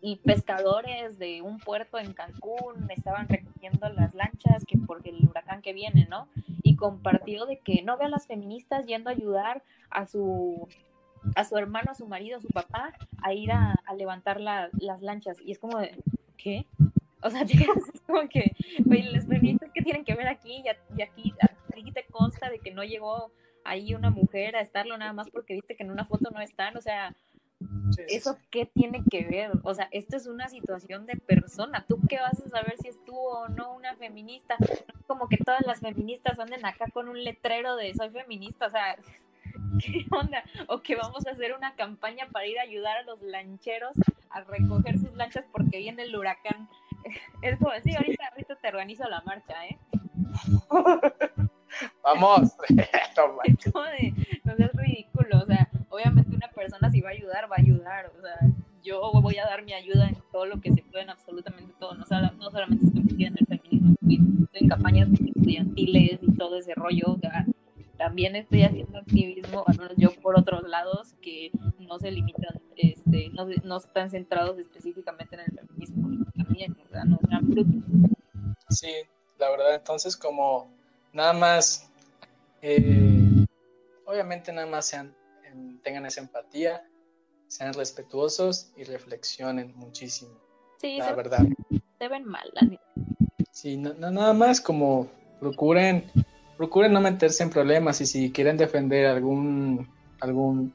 y pescadores de un puerto en Cancún estaban recogiendo las lanchas que porque el huracán que viene, ¿no? Y compartió de que no ve a las feministas yendo a ayudar a su a su hermano, a su marido, a su papá a ir a, levantar las lanchas y es como de ¿qué? O sea, es como que las feministas que tienen que ver aquí y, aquí, aquí te consta de que no llegó ahí una mujer a estarlo nada más porque viste que en una foto no están, o sea, ¿Eso qué tiene que ver? O sea, esto es una situación de persona. ¿Tú qué vas a saber si es tú o no una feminista? Como que todas las feministas anden acá con un letrero de soy feminista. O sea, ¿qué onda? O que vamos a hacer una campaña para ir a ayudar a los lancheros a recoger sus lanchas porque viene el huracán. Es como, sí, ahorita, ahorita te organizo la marcha, ¿eh? Vamos. es como de, no es ridículo, o sea, obviamente una persona si va a ayudar, va a ayudar, o sea, yo voy a dar mi ayuda en todo lo que se puede, en absolutamente todo, no, no solamente estoy metida en el feminismo, estoy en campañas estudiantiles y todo ese rollo, o sea, también estoy haciendo activismo, al menos yo por otros lados, que no se limitan, este, no, no están centrados específicamente en el feminismo, también, o sea, no sean brutos. Sí, la verdad, entonces como nada más, eh, obviamente nada más sean, tengan esa empatía, sean respetuosos y reflexionen muchísimo. Sí, la verdad. Se ven mal, Sí, nada más como procuren, procuren no meterse en problemas y si quieren defender algún, algún,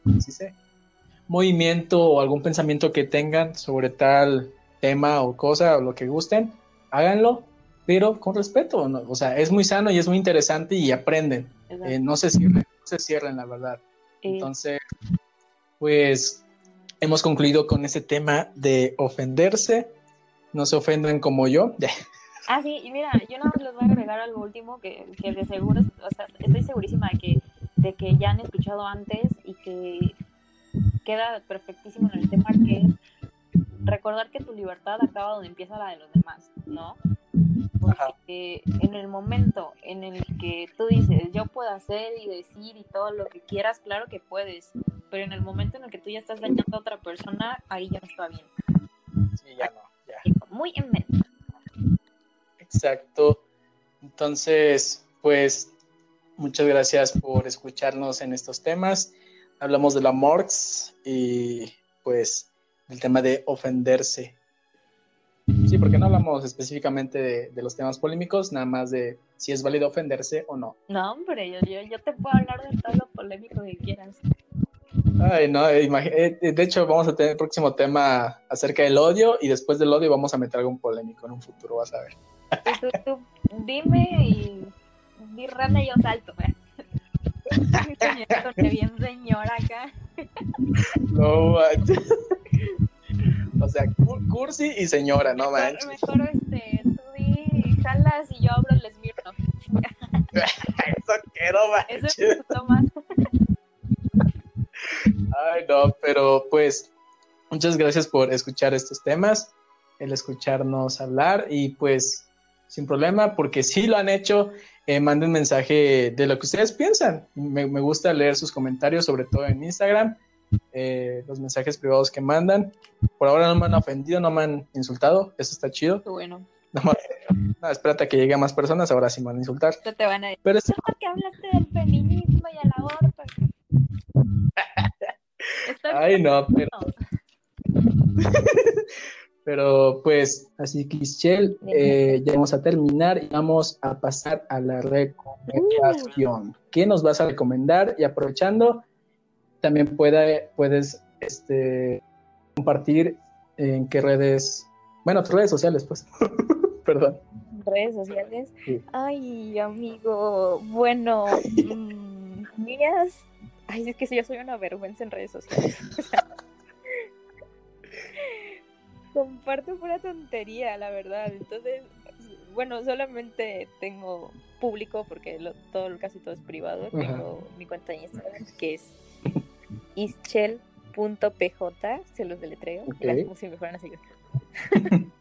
movimiento o algún pensamiento que tengan sobre tal tema o cosa o lo que gusten, háganlo, pero con respeto, o sea, es muy sano y es muy interesante y aprenden, eh, no se cierren, no se cierren, la verdad. Entonces, pues hemos concluido con ese tema de ofenderse, no se ofenden como yo. ah, sí, y mira, yo nada más les voy a agregar algo último que, que de seguro, o sea, estoy segurísima de que, de que ya han escuchado antes y que queda perfectísimo en el tema que es recordar que tu libertad acaba donde empieza la de los demás, ¿no? Porque en el momento en el que tú dices, yo puedo hacer y decir y todo lo que quieras, claro que puedes, pero en el momento en el que tú ya estás dañando a otra persona, ahí ya no está bien. Sí, ya no, ya. Muy en mente. Exacto. Entonces, pues, muchas gracias por escucharnos en estos temas. Hablamos de la morx y pues el tema de ofenderse. Sí, porque no hablamos específicamente de, los temas polémicos, nada más de si es válido ofenderse o no. No, hombre, yo, yo, te puedo hablar de todo lo polémico que quieras. Ay, no, eh, eh, de hecho vamos a tener el próximo tema acerca del odio y después del odio vamos a meter algún polémico en un futuro, vas a ver. Tú, tú, dime y di rana y yo salto. ¿eh? Bien señora acá. No O sea, cursi y señora, no manches. Mejor, este, tú di jalas y yo abro el esmirno. Eso quiero, manches. Eso me más. Ay, no, pero pues muchas gracias por escuchar estos temas, el escucharnos hablar y pues sin problema, porque si lo han hecho, eh, manden mensaje de lo que ustedes piensan. Me, me, gusta leer sus comentarios, sobre todo en Instagram, eh, los mensajes privados que mandan. Por ahora no me han ofendido, no me han insultado, eso está chido. Bueno. No, espérate a que lleguen más personas, ahora sí me van a insultar. Te van a decir, Pero es... que hablaste del feminismo y el aborto. Ay, no, pero... Pero pues, así que eh, ya vamos a terminar y vamos a pasar a la recomendación. ¿Qué nos vas a recomendar? Y aprovechando, también puede, puedes este, compartir en qué redes, bueno, tus redes sociales, pues. Perdón. Redes sociales. Ay, amigo, bueno, mm, mías, Ay, es que yo soy una vergüenza en redes sociales. comparto pura tontería, la verdad. Entonces, bueno, solamente tengo público porque todo, casi todo es privado. Tengo mi cuenta de Instagram que es ischel.pj, se los deletreo, como si me fueran a seguir.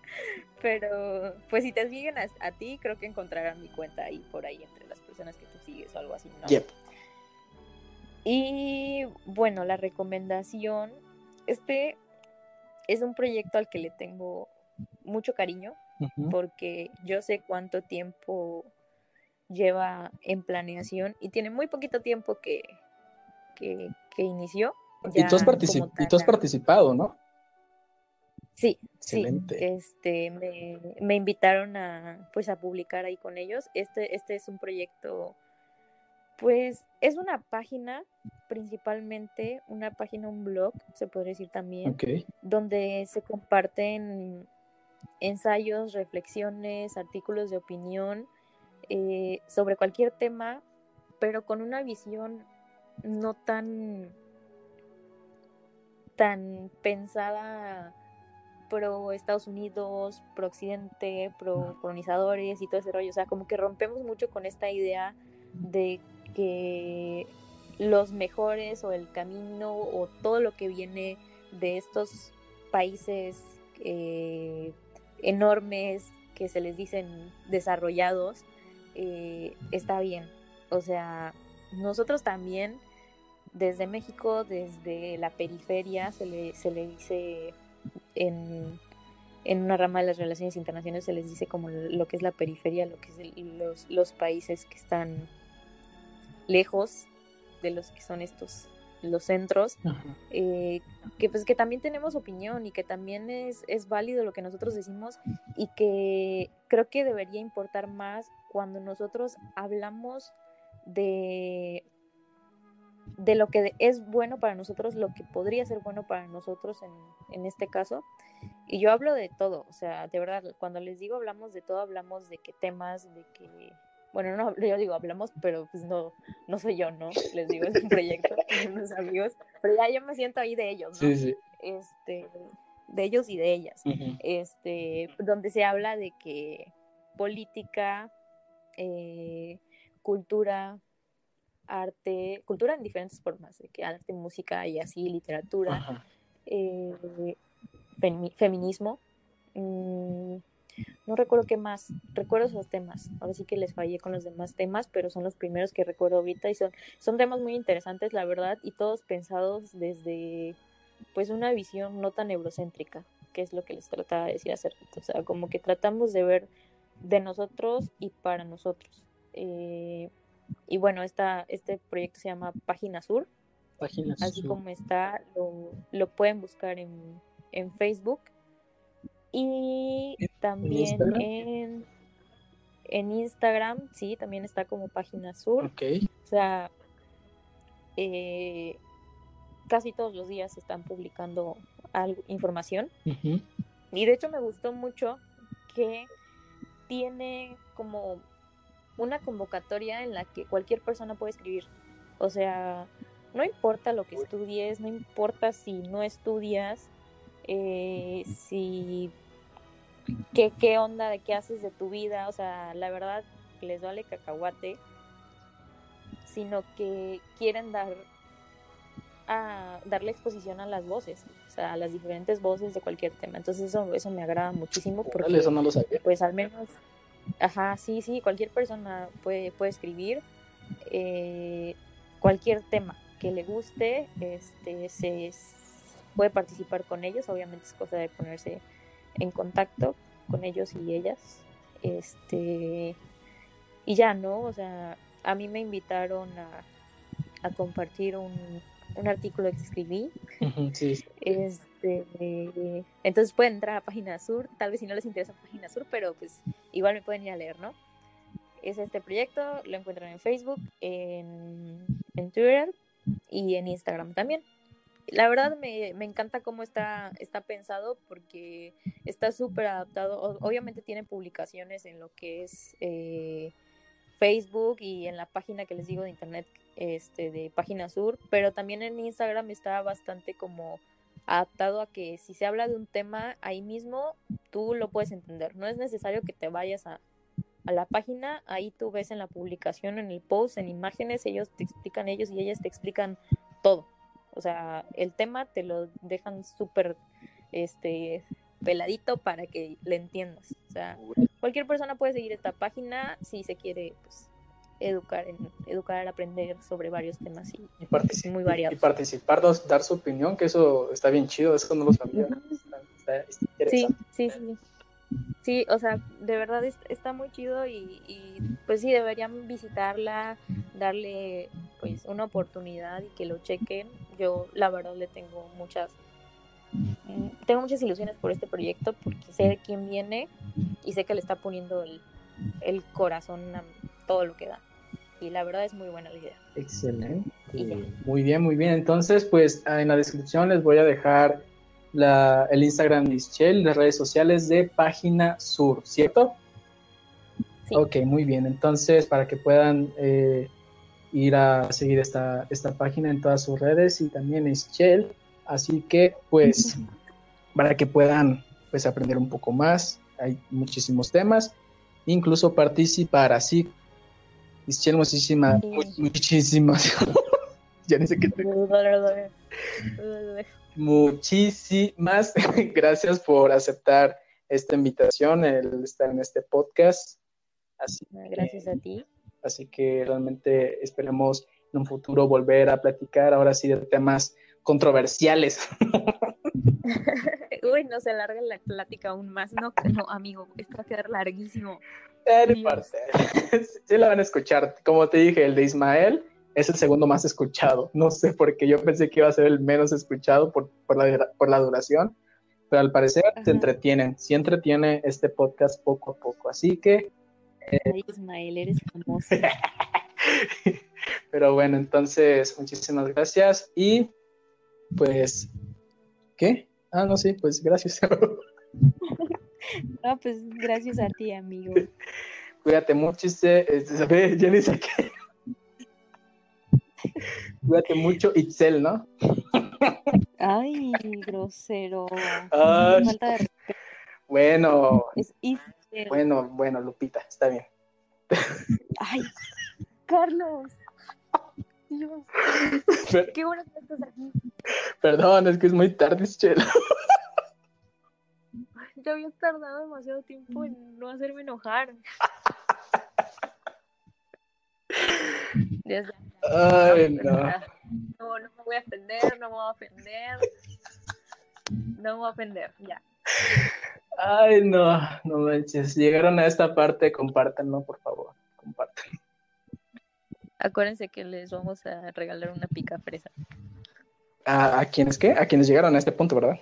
Pero, pues si te siguen a, ti, creo que encontrarán mi cuenta ahí por ahí entre las personas que tú sigues o algo así, ¿no? Y bueno, la recomendación, este es un proyecto al que le tengo mucho cariño porque yo sé cuánto tiempo lleva en planeación y tiene muy poquito tiempo que, que, inició. Y tú, has y tú has participado, ¿no? Sí, sí. Este, me, invitaron a, pues, a publicar ahí con ellos. Este, este es un proyecto, pues, es una página, principalmente una página, un blog, se podría decir también, donde se comparten ensayos, reflexiones, artículos de opinión eh, sobre cualquier tema, pero con una visión no tan tan pensada pro Estados Unidos, pro Occidente, pro colonizadores y todo ese rollo. O sea, como que rompemos mucho con esta idea de que los mejores o el camino o todo lo que viene de estos países eh, enormes que se les dicen desarrollados, eh, está bien. O sea, nosotros también, desde México, desde la periferia, se le, se le dice en, una rama de las relaciones internacionales, se les dice como lo que es la periferia, lo que es los, los países que están lejos de los que son estos los centros, eh, que pues que también tenemos opinión y que también es, es válido lo que nosotros decimos y que creo que debería importar más cuando nosotros hablamos de de lo que es bueno para nosotros, lo que podría ser bueno para nosotros en, en este caso. Y yo hablo de todo, o sea, de verdad, cuando les digo hablamos de todo, hablamos de qué temas, de qué bueno, no, yo digo, hablamos, pero pues no, no soy yo, ¿no? Les digo, es un proyecto de unos amigos, pero ya yo me siento ahí de ellos, ¿no? Sí, sí. Este, de ellos y de ellas, este, donde se habla de que política, eh, cultura, arte, cultura en diferentes formas, de que arte, música y así, literatura, eh, feminismo, mm, no recuerdo qué más, recuerdo esos temas. Ahora sí que les fallé con los demás temas, pero son los primeros que recuerdo ahorita y son, son temas muy interesantes, la verdad, y todos pensados desde pues una visión no tan eurocéntrica, que es lo que les trataba de decir hace O sea, como que tratamos de ver de nosotros y para nosotros. Eh, y bueno, esta, este proyecto se llama Página Sur. Página Así como está, lo, lo pueden buscar en, en Facebook y también en, en, Instagram, sí, también está como página sur. O sea, eh, casi todos los días están publicando algo, información. Y de hecho me gustó mucho que tiene como una convocatoria en la que cualquier persona puede escribir. O sea, no importa lo que estudies, no importa si no estudias, eh, si qué, qué onda de qué haces de tu vida, o sea, la verdad les vale cacahuate, sino que quieren dar a darle exposición a las voces, o sea, a las diferentes voces de cualquier tema. Entonces eso, eso me agrada muchísimo porque eso no lo sabía. pues al menos, ajá, sí, sí, cualquier persona puede, puede escribir eh, cualquier tema que le guste, este, se puede participar con ellos, obviamente es cosa de ponerse en contacto con ellos y ellas. Este, y ya, ¿no? O sea, a mí me invitaron a, a compartir un, un artículo que escribí. Este, entonces pueden entrar a Página Sur, tal vez si no les interesa Página Sur, pero pues igual me pueden ir a leer, ¿no? Es este proyecto, lo encuentran en Facebook, en, en Twitter y en Instagram también la verdad me, encanta cómo está, está pensado porque está súper adaptado. Obviamente tiene publicaciones en lo que es eh, Facebook y en la página que les digo de internet este de Página Sur, pero también en Instagram está bastante como adaptado a que si se habla de un tema ahí mismo, tú lo puedes entender. No es necesario que te vayas a, a la página, ahí tú ves en la publicación, en el post, en imágenes, ellos te explican, ellos y ellas te explican todo. O sea, el tema te lo dejan súper este peladito para que le entiendas. O sea, cualquier persona puede seguir esta página si se quiere pues, educar, en, educar aprender sobre varios temas y, muy variados. Y, participar, dar su opinión, que eso está bien chido, eso no lo sabía. sí, sí, sí. Sí, o sea, de verdad está muy chido y, y, pues sí, deberían visitarla, darle pues una oportunidad y que lo chequen. Yo la verdad le tengo muchas mm, tengo muchas ilusiones por este proyecto porque sé de quién viene y sé que le está poniendo el, el corazón a todo lo que da. Y la verdad es muy buena la idea. Excelente. Muy bien, muy bien. Entonces, pues en la descripción les voy a dejar la, el Instagram de Ischel, las redes sociales de Página Sur, ¿cierto? Sí. Ok, muy bien. Entonces, para que puedan eh, ir a seguir esta, esta página en todas sus redes y también Ischel. Así que, pues, para que puedan pues, aprender un poco más, hay muchísimos temas, incluso participar. Así, Ischel, muchísimas, muchísimas. ya ni sé qué Muchísimas gracias por aceptar esta invitación, el estar en este podcast. Así gracias a ti. Así que realmente esperemos en un futuro volver a platicar ahora sí de temas controversiales. Uy, no se alarga la plática aún más, no, no amigo, esto va a quedar larguísimo. Eh, sí la van a escuchar. Como te dije, el de Ismael es el segundo más escuchado. No sé por qué yo pensé que iba a ser el menos escuchado por, por, la, por la, duración, pero al parecer se entretienen. Sí entretiene este podcast poco a poco. Así que... Eh, Ismael, eres famoso. pero bueno, entonces, muchísimas gracias y pues... ¿Qué? Ah, no, sí, pues gracias. no, pues gracias a ti, amigo. Cuídate mucho, este, ya ni sé qué. Cuídate mucho, Itzel, ¿no? Ay, grosero. Bueno. Bueno, bueno, Lupita, está bien. Ay, Carlos. Dios. Qué bueno que estás aquí. Perdón, es que es muy tarde, Chela. Ya habías tardado demasiado tiempo en no hacerme enojar. Dios, Ay, no. No, no me voy a ofender, no me voy a ofender. No me voy a ofender, ya. Ay, no, no manches. Llegaron a esta parte, compártanlo, por favor. Compártanlo. Acuérdense que les vamos a regalar una pica fresa. ¿A, ¿A quiénes qué? A quienes llegaron a este punto, ¿verdad?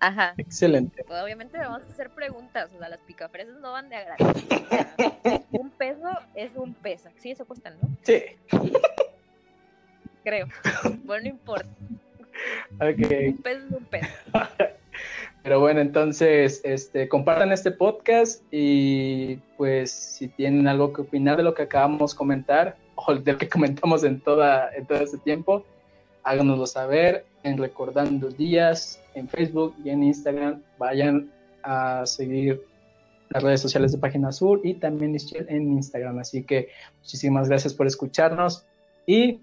Ajá. Excelente. Pues obviamente vamos a hacer preguntas, o sea, las picafresas no van de a gratis. un peso es un peso. Sí, eso cuesta, ¿no? Sí. Creo. Bueno, no importa. Ok. Un peso es un peso. Pero bueno, entonces, este, compartan este podcast y pues si tienen algo que opinar de lo que acabamos de comentar o de lo que comentamos en, toda, en todo este tiempo, háganoslo saber en Recordando Días, en Facebook y en Instagram. Vayan a seguir las redes sociales de Página Sur y también en Instagram. Así que muchísimas gracias por escucharnos y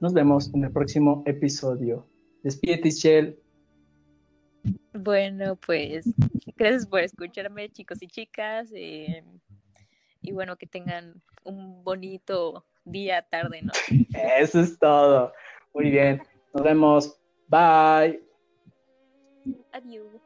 nos vemos en el próximo episodio. Despídete, Shell. Bueno, pues gracias por escucharme, chicos y chicas. Eh, y bueno, que tengan un bonito día, tarde, ¿no? Eso es todo. Muy bien. Nos vemos. Bye. Adiós.